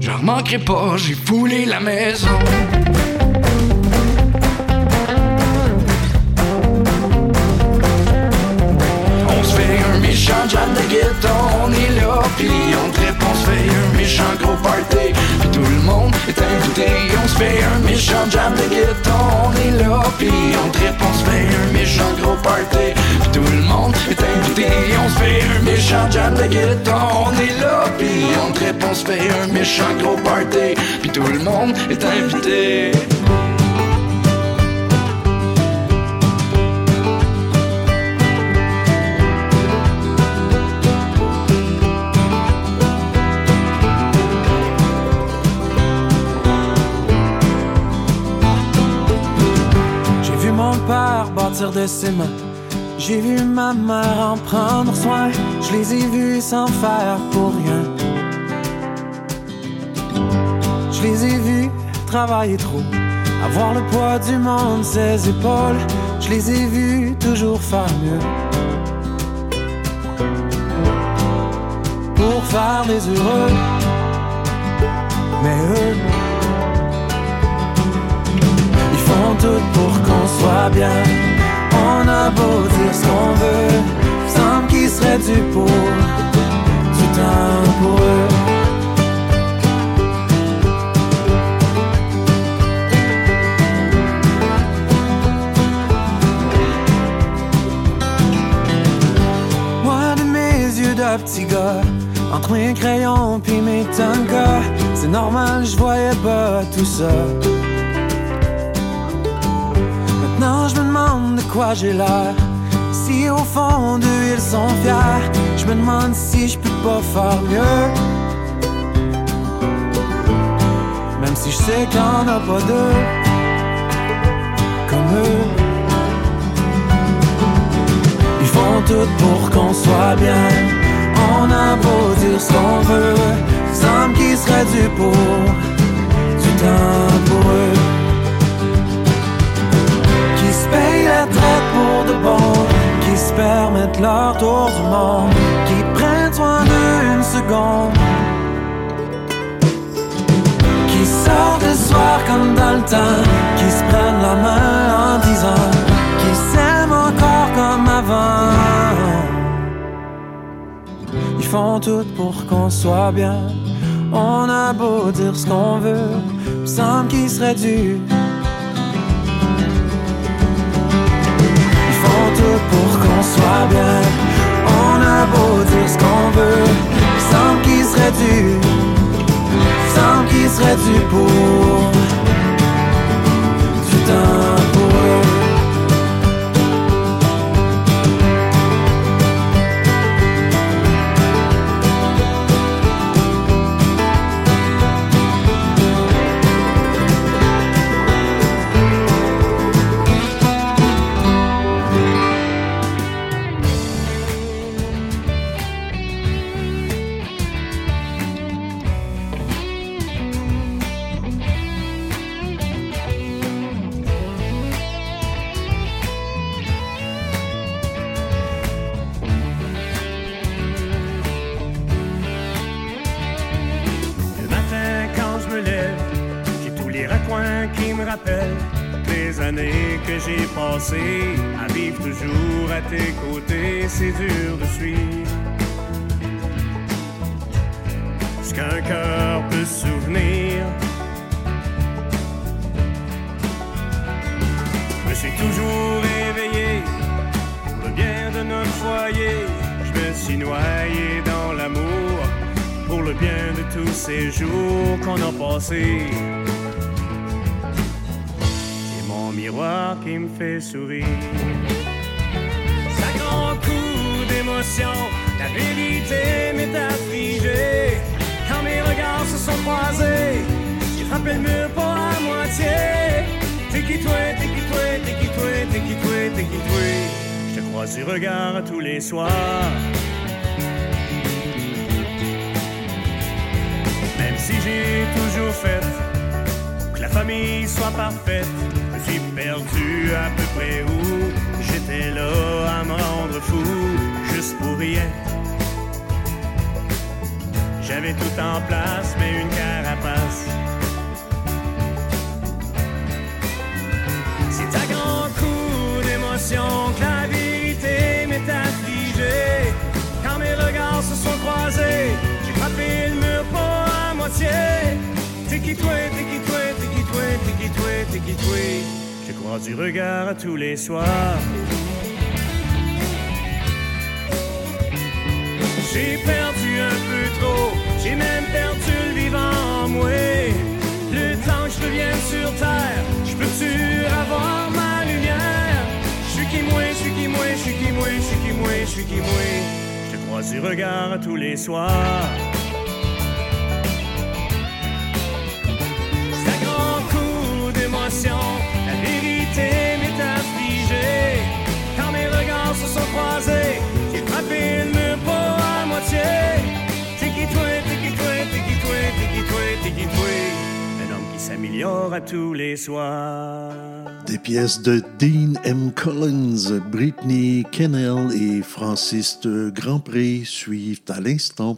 J'en manquerai pas, j'ai foulé la maison. On se fait un méchant jam de guitare, on est là, puis on se fait un méchant gros party, puis tout le monde est invité. On se fait un méchant jam de guitare, on est là, puis on se fait un méchant gros party, puis tout le monde est invité. On se fait un méchant jam de guitare, on est là, puis on on se fait un méchant gros party, puis tout le monde est invité. De ses mains. J'ai vu ma mère en prendre soin. Je les ai vus sans faire pour rien. Je les ai vus travailler trop. Avoir le poids du monde, ses épaules. Je les ai vus toujours faire mieux. Pour faire des heureux. Mais eux, ils font tout pour qu'on soit bien. On a beau dire ce qu'on veut, semble qu'il serait dû pour du temps pour eux. Moi de mes yeux de petit gars, entre mes crayons puis mes tankas, c'est normal, je voyais pas tout ça. Quoi j'ai l'air. Si au fond d'eux ils sont fiers, je me demande si je peux pas faire mieux. Même si je sais qu'il y en a pas deux comme eux. Ils font tout pour qu'on soit bien. On a beau dire ce qu'on veut, semble qu'il serait dû pour qui se permettent leur tour du monde, qui prennent soin d'eux une seconde, qui sortent le soir comme dans le temps, qui se prennent la main en disant, qui s'aiment encore comme avant. Ils font tout pour qu'on soit bien. On a beau dire ce qu'on veut, semble qu'il serait dû pour qu'on soit bien. On a beau dire ce qu'on veut, semble qu'il serait dû, semble qu'il serait dû pour du temps pour eux. Si j'ai toujours fait que la famille soit parfaite, je suis perdu à peu près où j'étais là à me rendre fou, juste pour rien. J'avais tout en place, mais une carapace. C'est à grand coup d'émotion que la vérité m'est affligée. Quand mes regards se sont croisés, j'ai frappé le mur à moitié. Qui toi, t'es qui toi. Je croise du regard à tous les soirs. J'ai perdu un peu trop, j'ai même perdu le vivant en moi. Le temps que je revienne sur terre, je peux-tu avoir ma lumière? Je suis qui moi, je suis qui moi, je suis qui moi, je suis qui moi, je suis qui moi. Je te croise du regard à tous les soirs. La vérité m'est affligée. Quand mes regards se sont croisés, j'ai frappé le mur pas à moitié. Qui toi, t'es qui toi. Un homme qui s'améliore à tous les soirs. Des pièces de Dean M. Collins, Britney Kennel et Francis de Grandpré suivent à l'instant.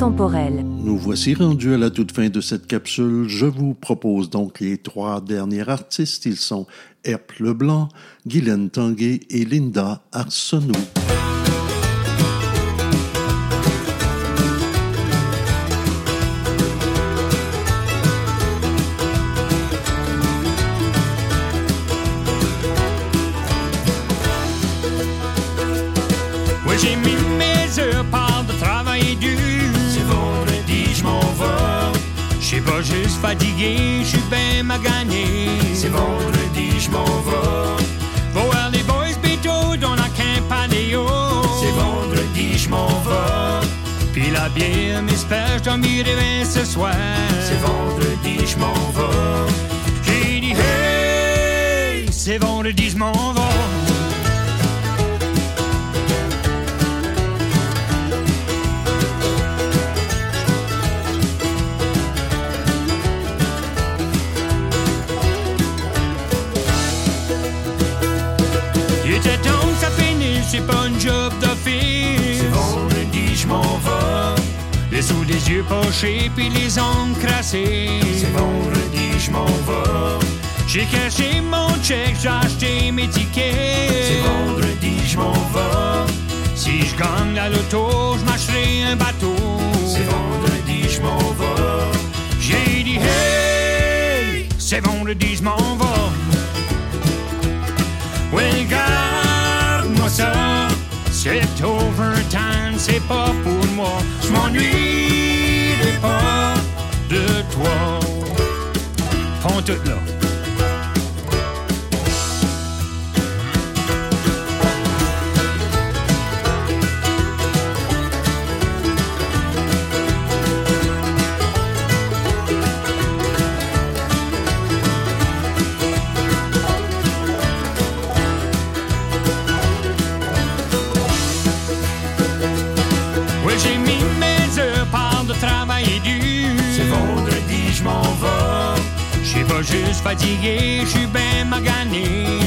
Nous voici rendus à la toute fin de cette capsule. Je vous propose donc les trois derniers artistes. Ils sont Herp Leblanc, Guylaine Tanguay et Linda Arsenault. Fatigué, je suis bien magané. C'est vendredi, je m'en vais. Va voir les boys bientôt dans la Campanéo. C'est vendredi, je m'en vais. Puis la bière m'espère, je m'y réveiller ce soir. C'est vendredi, je m'en vais. J'ai dit hey, c'est vendredi, je m'en vais. Les yeux pochés, puis les ongles crassés. C'est vendredi, je m'en vais. J'ai caché mon check, j'ai acheté mes tickets. C'est vendredi, je m'en vais. Si je gagne à l'auto, je m'achèterai un bateau. C'est vendredi, je m'en vais. J'ai dit hey, c'est vendredi, je m'en vais. Well, garde-moi ça. C'est overtime, c'est pas pour moi. Je m'ennuierai pas de toi. Prends tout là. Juste fatigué, je suis ben magané.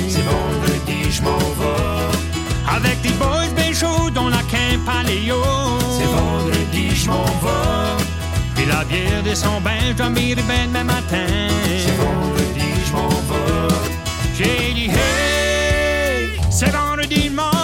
C'est vendredi, je m'en vais. Avec des boys ben chauds dans la Campaléo. C'est vendredi, je m'en vais. Puis la bière descend ben, je dois m'y réveiller demain matin. C'est vendredi, je m'en vais. J'ai dit hey, c'est vendredi, je m'en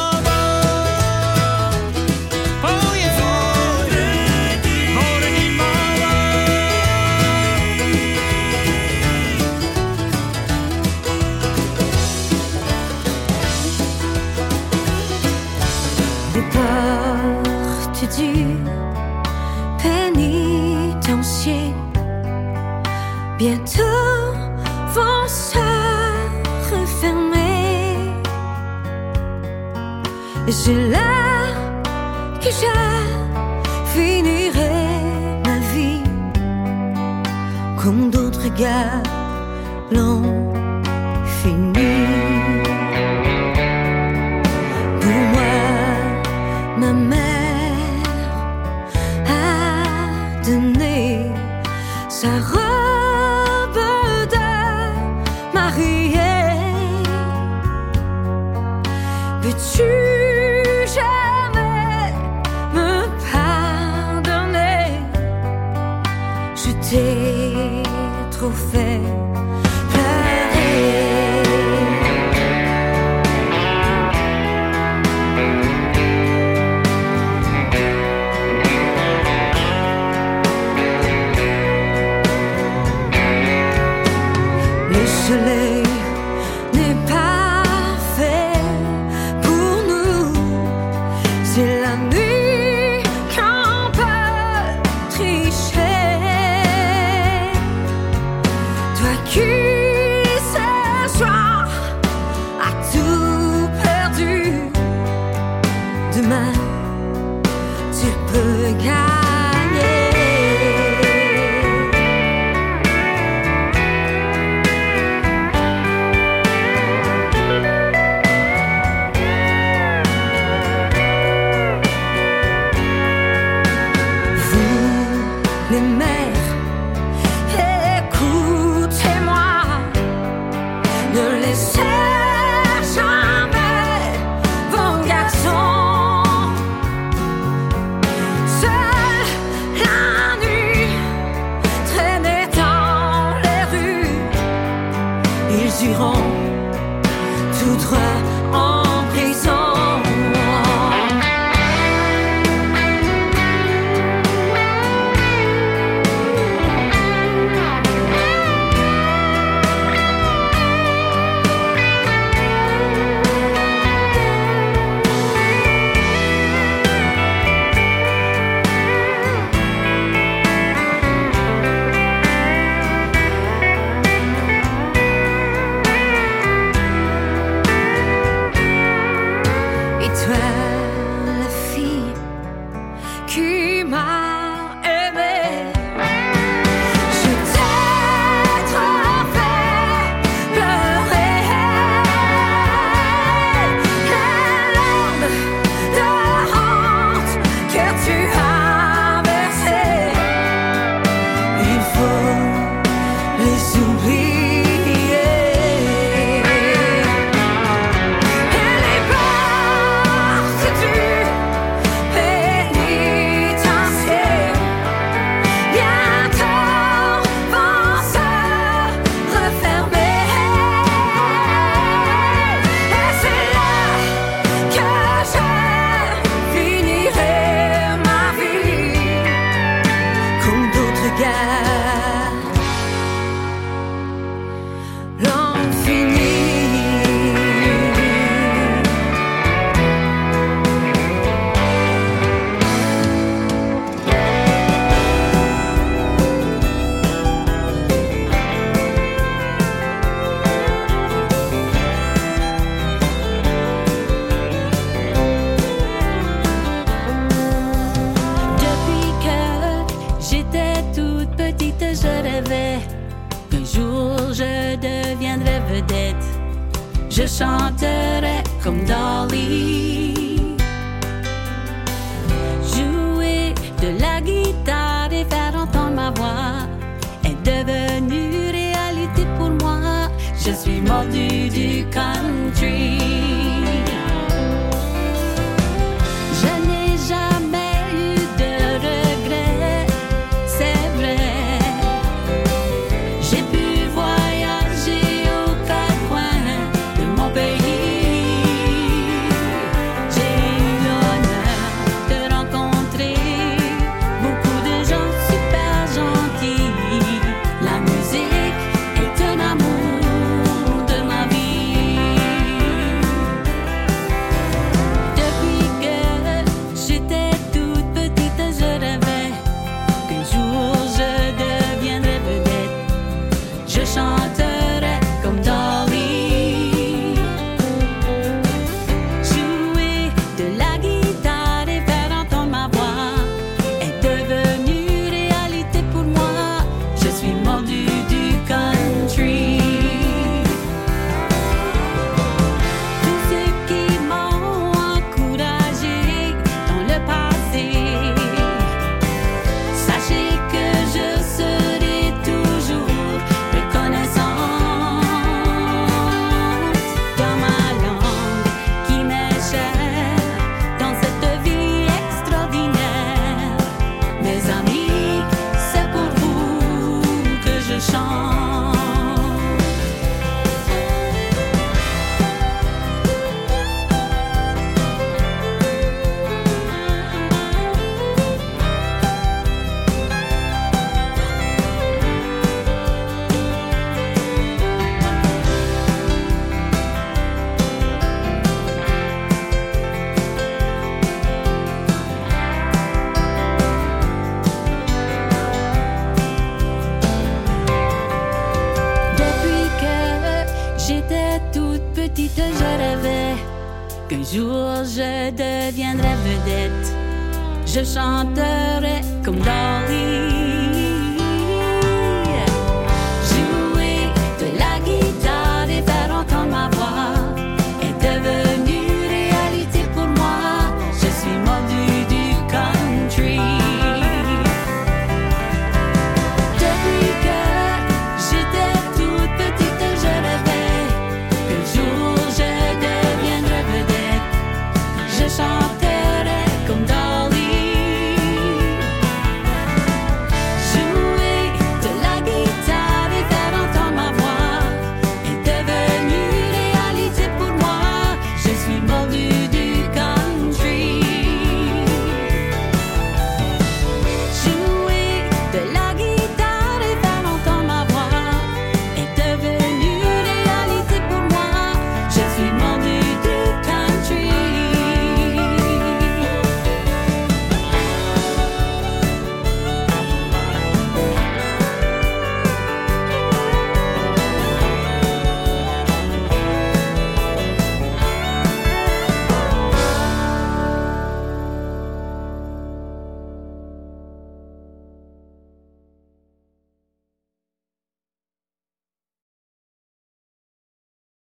bientôt vont se refermer. Et c'est là que je finirai ma vie comme d'autres gars l'ont je chanterai comme Dolly. Jouer de la guitare et faire entendre ma voix est devenu réalité pour moi. Je suis mordu du country.